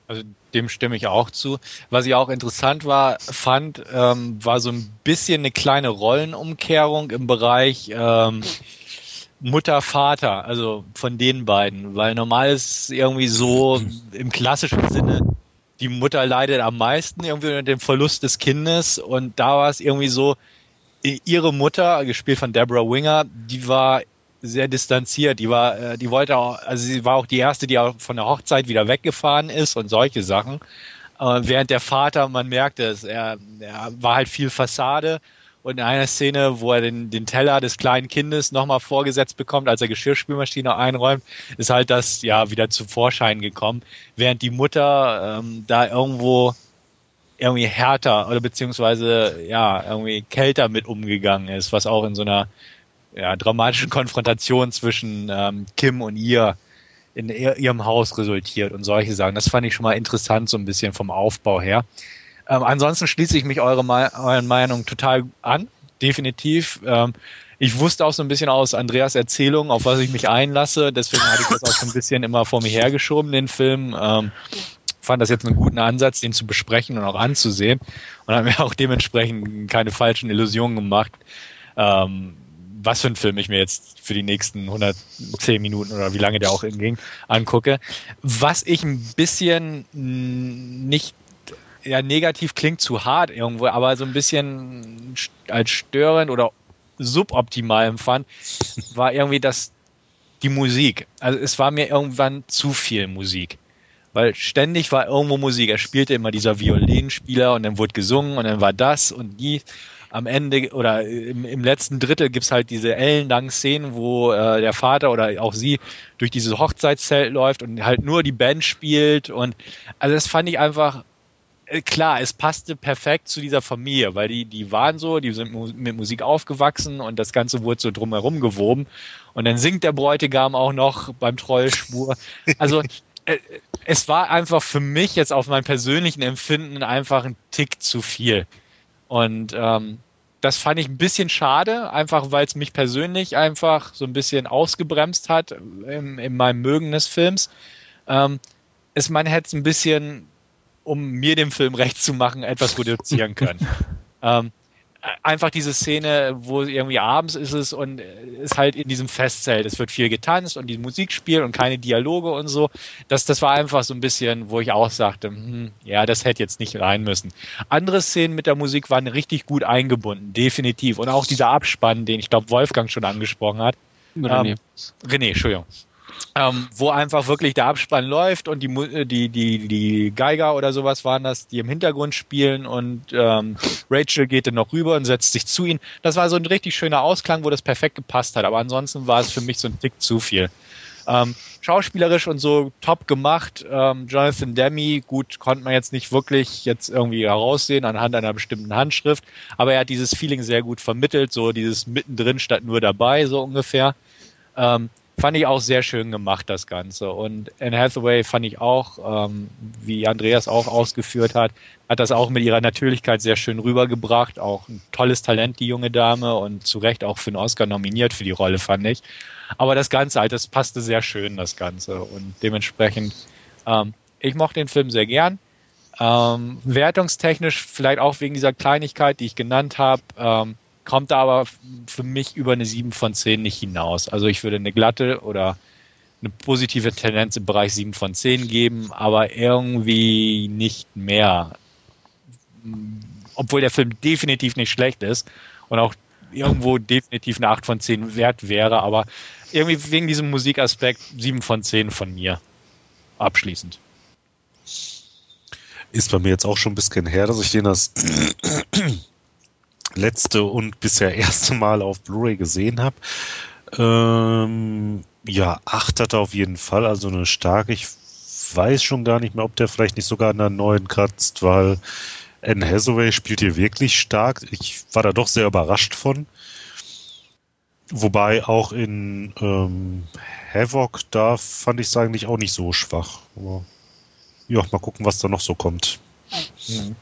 C: Also dem stimme ich auch zu. Was ich auch interessant war, fand, ähm, war so ein bisschen eine kleine Rollenumkehrung im Bereich ähm, Mutter, Vater, also von den beiden. Weil normal ist irgendwie so im klassischen Sinne, die Mutter leidet am meisten irgendwie unter dem Verlust des Kindes und da war es irgendwie so, ihre Mutter, gespielt von Deborah Winger, die war sehr distanziert. Die war, äh, die wollte auch, also sie war auch die erste, die auch von der Hochzeit wieder weggefahren ist und solche Sachen. Äh, während der Vater, man merkte es, er, er war halt viel Fassade. Und in einer Szene, wo er den, den Teller des kleinen Kindes nochmal vorgesetzt bekommt, als er Geschirrspülmaschine einräumt, ist halt das ja wieder zu Vorschein gekommen. Während die Mutter ähm, da irgendwo irgendwie härter oder beziehungsweise ja irgendwie kälter mit umgegangen ist, was auch in so einer ja, dramatischen Konfrontation zwischen ähm, Kim und ihr in ihrem Haus resultiert und solche Sachen. Das fand ich schon mal interessant, so ein bisschen vom Aufbau her. Ähm, ansonsten schließe ich mich eure euren Meinung total an, definitiv. Ähm, ich wusste auch so ein bisschen aus Andreas Erzählung, auf was ich mich einlasse. Deswegen hatte ich das auch so ein bisschen immer vor mir hergeschoben, den Film. Ähm, fand das jetzt einen guten Ansatz, den zu besprechen und auch anzusehen. Und habe mir auch dementsprechend keine falschen Illusionen gemacht. Ähm, was für einen Film ich mir jetzt für die nächsten 110 Minuten oder wie lange der auch ging, angucke. Was ich ein bisschen nicht ja, negativ klingt zu hart irgendwo, aber so ein bisschen als störend oder suboptimal empfand, war irgendwie das, die Musik. Also es war mir irgendwann zu viel Musik. Weil ständig war irgendwo Musik. Er spielte immer dieser Violinspieler und dann wurde gesungen und dann war das und die am Ende oder im, im letzten Drittel gibt's halt diese ellenlangen Szenen, wo äh, der Vater oder auch sie durch dieses Hochzeitszelt läuft und halt nur die Band spielt und also das fand ich einfach äh, klar, es passte perfekt zu dieser Familie, weil die, die waren so, die sind mit Musik aufgewachsen und das Ganze wurde so drumherum gewoben. Und dann singt der Bräutigam auch noch beim Trollspur. Also äh, es war einfach für mich jetzt auf mein persönlichen Empfinden einfach ein Tick zu viel. Und ähm, das fand ich ein bisschen schade, einfach weil es mich persönlich einfach so ein bisschen ausgebremst hat in, in meinem Mögen des Films. Ähm, es, man hätte es ein bisschen, um mir dem Film recht zu machen, etwas reduzieren können. ähm, einfach diese Szene, wo irgendwie abends ist es und ist halt in diesem Festzelt. Es wird viel getanzt und die Musik spielt und keine Dialoge und so. Das, das war einfach so ein bisschen, wo ich auch sagte, hm, ja, das hätte jetzt nicht rein müssen. Andere Szenen mit der Musik waren richtig gut eingebunden, definitiv. Und auch dieser Abspann, den ich glaube Wolfgang schon angesprochen hat. René. Ähm, René, Entschuldigung ähm, wo einfach wirklich der Abspann läuft und die, äh, die, die, die Geiger oder sowas waren das, die im Hintergrund spielen und ähm, Rachel geht dann noch rüber und setzt sich zu ihnen. Das war so ein richtig schöner Ausklang, wo das perfekt gepasst hat, aber ansonsten war es für mich so ein Tick zu viel. Ähm, schauspielerisch und so top gemacht. Ähm, Jonathan Demi, gut, konnte man jetzt nicht wirklich jetzt irgendwie heraussehen anhand einer bestimmten Handschrift, aber er hat dieses Feeling sehr gut vermittelt, so dieses mittendrin statt nur dabei, so ungefähr. Ähm, fand ich auch sehr schön gemacht, das Ganze. Und Anne Hathaway fand ich auch, ähm, wie Andreas auch ausgeführt hat, hat das auch mit ihrer Natürlichkeit sehr schön rübergebracht. Auch ein tolles Talent, die junge Dame, und zu Recht auch für einen Oscar nominiert für die Rolle, fand ich. Aber das Ganze halt, das passte sehr schön, das Ganze. Und dementsprechend, ähm, ich mochte den Film sehr gern. Ähm, wertungstechnisch vielleicht auch wegen dieser Kleinigkeit, die ich genannt habe, ähm, kommt da aber für mich über eine 7 von 10 nicht hinaus. Also ich würde eine glatte oder eine positive Tendenz im Bereich 7 von 10 geben, aber irgendwie nicht mehr. Obwohl der Film definitiv nicht schlecht ist und auch irgendwo definitiv eine 8 von 10 wert wäre, aber irgendwie wegen diesem Musikaspekt 7 von 10 von mir. Abschließend.
D: Ist bei mir jetzt auch schon ein bisschen her, dass ich den das letzte und bisher erste Mal auf Blu-ray gesehen habe. Ähm, ja, acht hat er auf jeden Fall, also eine starke. Ich weiß schon gar nicht mehr, ob der vielleicht nicht sogar an der neuen kratzt, weil Anne Hathaway spielt hier wirklich stark. Ich war da doch sehr überrascht von. Wobei auch in ähm, Havoc, da fand ich es eigentlich auch nicht so schwach. Aber ja, mal gucken, was da noch so kommt. Mhm.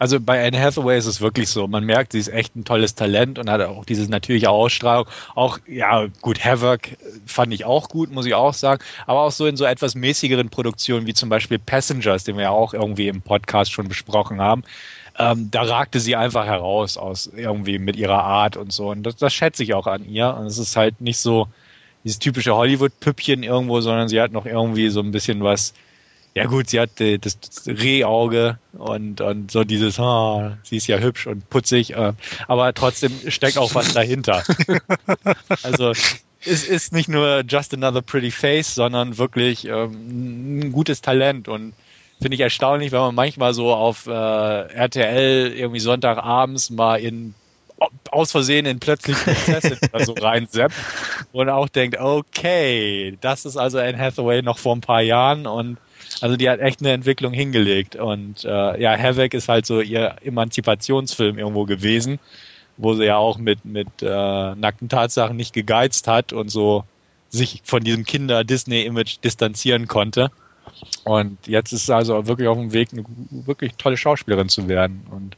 C: Also bei Anne Hathaway ist es wirklich so. Man merkt, sie ist echt ein tolles Talent und hat auch diese natürliche Ausstrahlung. Auch, ja, gut, Havoc fand ich auch gut, muss ich auch sagen. Aber auch so in so etwas mäßigeren Produktionen wie zum Beispiel Passengers, den wir ja auch irgendwie im Podcast schon besprochen haben. Ähm, da ragte sie einfach heraus aus irgendwie mit ihrer Art und so. Und das, das schätze ich auch an ihr. Und es ist halt nicht so dieses typische Hollywood-Püppchen irgendwo, sondern sie hat noch irgendwie so ein bisschen was ja gut, sie hat äh, das, Rehauge und, und so dieses, oh, sie ist ja hübsch und putzig, äh, aber trotzdem steckt auch was dahinter. also es ist nicht nur just another pretty face, sondern wirklich ähm, ein gutes Talent und finde ich erstaunlich, wenn man manchmal so auf äh, RTL irgendwie Sonntagabends mal in aus Versehen in plötzlich Prinzessin oder so reinseppt und auch denkt, okay, das ist also Anne Hathaway noch vor ein paar Jahren und also die hat echt eine Entwicklung hingelegt. Und äh, ja, Havoc ist halt so ihr Emanzipationsfilm irgendwo gewesen, wo sie ja auch mit, mit äh, nackten Tatsachen nicht gegeizt hat und so sich von diesem Kinder-Disney-Image distanzieren konnte. Und jetzt ist sie also wirklich auf dem Weg, eine wirklich tolle Schauspielerin zu werden. Und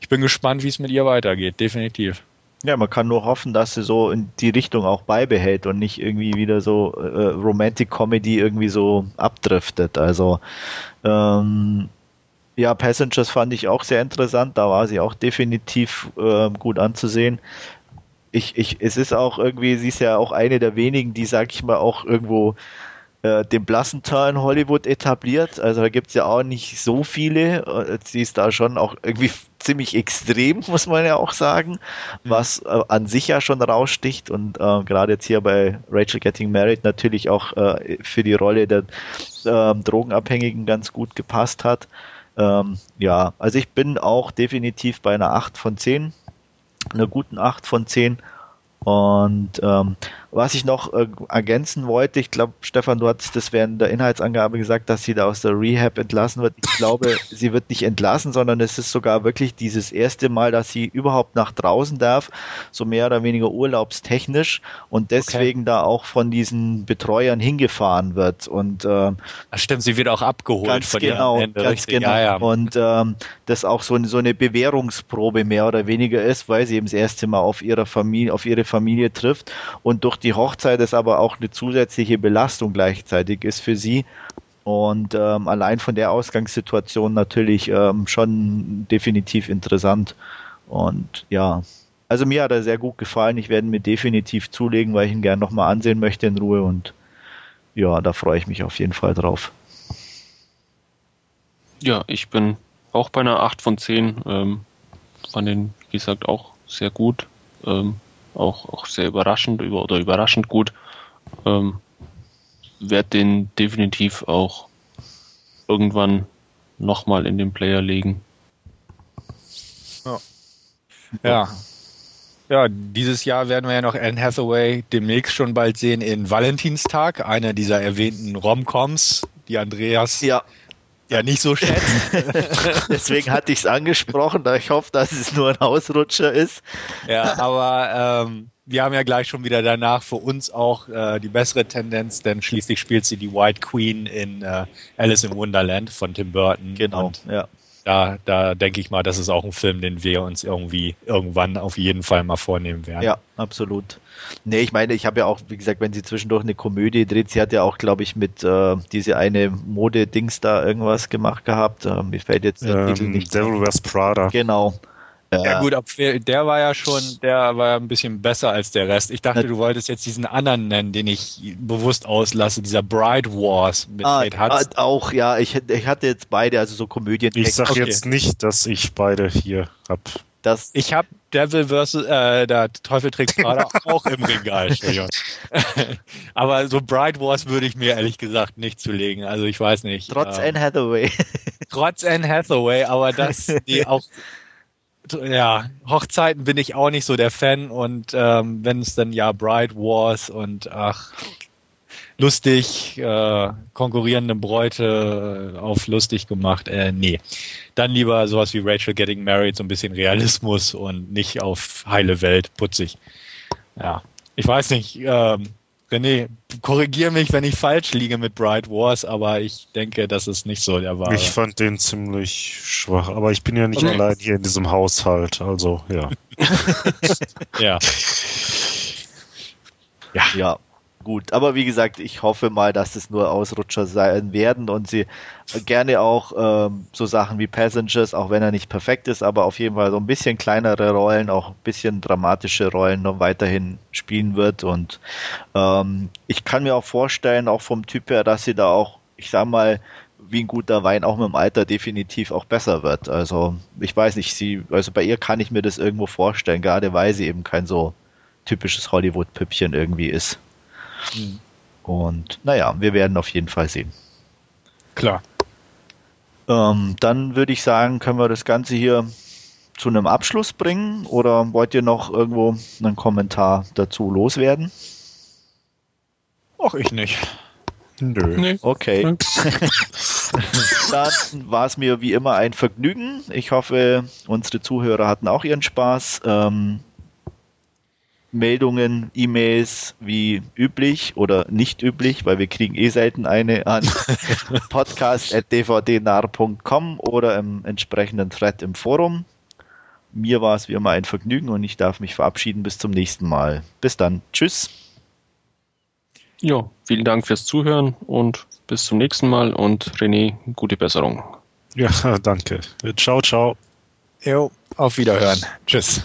C: ich bin gespannt, wie es mit ihr weitergeht, definitiv.
B: Ja, man kann nur hoffen, dass sie so in die Richtung auch beibehält und nicht irgendwie wieder so äh, Romantic Comedy irgendwie so abdriftet. Also ähm, ja, Passengers fand ich auch sehr interessant. Da war sie auch definitiv äh, gut anzusehen. Ich, ich, es ist auch irgendwie, sie ist ja auch eine der wenigen, die, sag ich mal, auch irgendwo äh, den blassen Teil in Hollywood etabliert. Also da gibt's ja auch nicht so viele. Äh, sie ist da schon auch irgendwie ziemlich extrem, muss man ja auch sagen, was äh, an sich ja schon raussticht und äh, gerade jetzt hier bei Rachel Getting Married natürlich auch äh, für die Rolle der ähm, Drogenabhängigen ganz gut gepasst hat. Ähm, ja, also ich bin auch definitiv bei einer 8 von 10, einer guten 8 von 10 und ähm, was ich noch äh, ergänzen wollte, ich glaube, Stefan, du hattest das während der Inhaltsangabe gesagt, dass sie da aus der Rehab entlassen wird. Ich glaube, sie wird nicht entlassen, sondern es ist sogar wirklich dieses erste Mal, dass sie überhaupt nach draußen darf, so mehr oder weniger urlaubstechnisch und deswegen okay. da auch von diesen Betreuern hingefahren wird. Und äh,
C: stimmt, sie wird auch abgeholt
B: ganz von genau, Ende, ganz richtig. genau. Ja, ja. Und ähm, das auch so, so eine Bewährungsprobe mehr oder weniger ist, weil sie eben das erste Mal auf ihre Familie, auf ihre Familie trifft und durch die Hochzeit es aber auch eine zusätzliche Belastung gleichzeitig ist für sie. Und ähm, allein von der Ausgangssituation natürlich ähm, schon definitiv interessant. Und ja, also mir hat er sehr gut gefallen. Ich werde mir definitiv zulegen, weil ich ihn gerne nochmal ansehen möchte in Ruhe. Und ja, da freue ich mich auf jeden Fall drauf.
E: Ja, ich bin auch bei einer 8 von 10. Ähm, fand den, wie gesagt, auch sehr gut. Ähm, auch, auch sehr überraschend über, oder überraschend gut. Ähm, werde den definitiv auch irgendwann nochmal in den Player legen.
C: Ja. ja. Ja, dieses Jahr werden wir ja noch Anne Hathaway demnächst schon bald sehen in Valentinstag, einer dieser erwähnten Romcoms, die Andreas
B: ja
C: ja nicht so schätzen.
B: Deswegen hatte ich es angesprochen, da ich hoffe, dass es nur ein Ausrutscher ist.
C: Ja, aber ähm, wir haben ja gleich schon wieder danach für uns auch äh, die bessere Tendenz, denn schließlich spielt sie die White Queen in äh, Alice in Wonderland von Tim Burton.
B: Genau,
C: Und ja da, da denke ich mal, das ist auch ein Film, den wir uns irgendwie irgendwann auf jeden Fall mal vornehmen werden.
B: Ja, absolut. Nee, ich meine, ich habe ja auch, wie gesagt, wenn sie zwischendurch eine Komödie dreht, sie hat ja auch, glaube ich, mit äh, diese eine Mode-Dings da irgendwas gemacht gehabt. Äh, mir fällt jetzt der
D: ähm, Titel nicht. Devil Wears Prada.
B: Genau.
C: Ja, gut, der war ja schon, der war ja ein bisschen besser als der Rest. Ich dachte, du wolltest jetzt diesen anderen nennen, den ich bewusst auslasse, dieser Bride Wars
B: mit ah, Kate Hudson. Ah, auch, ja, ich, ich hatte jetzt beide, also so Komödien.
D: Ich sag okay. jetzt nicht, dass ich beide hier hab.
C: Das ich habe Devil vs. Äh, der Teufel trägt Prada auch im Regal. Aber so Bride Wars würde ich mir ehrlich gesagt nicht zulegen. Also ich weiß nicht.
B: Trotz ähm, Anne Hathaway.
C: Trotz Anne Hathaway, aber das die auch ja, Hochzeiten bin ich auch nicht so der Fan und ähm, wenn es dann ja Bride Wars und ach, lustig, äh, konkurrierende Bräute äh, auf lustig gemacht, äh, nee. Dann lieber sowas wie Rachel Getting Married, so ein bisschen Realismus und nicht auf heile Welt, putzig. Ja, ich weiß nicht, ähm, René, korrigier mich, wenn ich falsch liege mit Bright Wars, aber ich denke, das ist nicht so der Wahre.
D: Ich fand den ziemlich schwach, aber ich bin ja nicht okay. allein hier in diesem Haushalt, also ja.
C: ja.
B: Ja. Ja gut. Aber wie gesagt, ich hoffe mal, dass es nur Ausrutscher sein werden und sie gerne auch ähm, so Sachen wie Passengers, auch wenn er nicht perfekt ist, aber auf jeden Fall so ein bisschen kleinere Rollen, auch ein bisschen dramatische Rollen noch weiterhin spielen wird. Und ähm, ich kann mir auch vorstellen, auch vom Typ her, dass sie da auch, ich sag mal, wie ein guter Wein auch mit dem Alter definitiv auch besser wird. Also ich weiß nicht, sie, also bei ihr kann ich mir das irgendwo vorstellen, gerade weil sie eben kein so typisches Hollywood-Püppchen irgendwie ist. Mhm. Und naja, wir werden auf jeden Fall sehen.
C: Klar.
B: Ähm, dann würde ich sagen, können wir das Ganze hier zu einem Abschluss bringen oder wollt ihr noch irgendwo einen Kommentar dazu loswerden?
C: Ach, ich nicht.
B: Nö. Nee. Okay. Dann war es mir wie immer ein Vergnügen. Ich hoffe, unsere Zuhörer hatten auch ihren Spaß. Ähm, Meldungen, E-Mails wie üblich oder nicht üblich, weil wir kriegen eh selten eine an podcast.dvdnar.com oder im entsprechenden Thread im Forum. Mir war es wie immer ein Vergnügen und ich darf mich verabschieden. Bis zum nächsten Mal. Bis dann. Tschüss.
E: Ja, vielen Dank fürs Zuhören und bis zum nächsten Mal und René, gute Besserung.
D: Ja, danke. Ciao, ciao.
F: Jo, auf Wiederhören. Tschüss.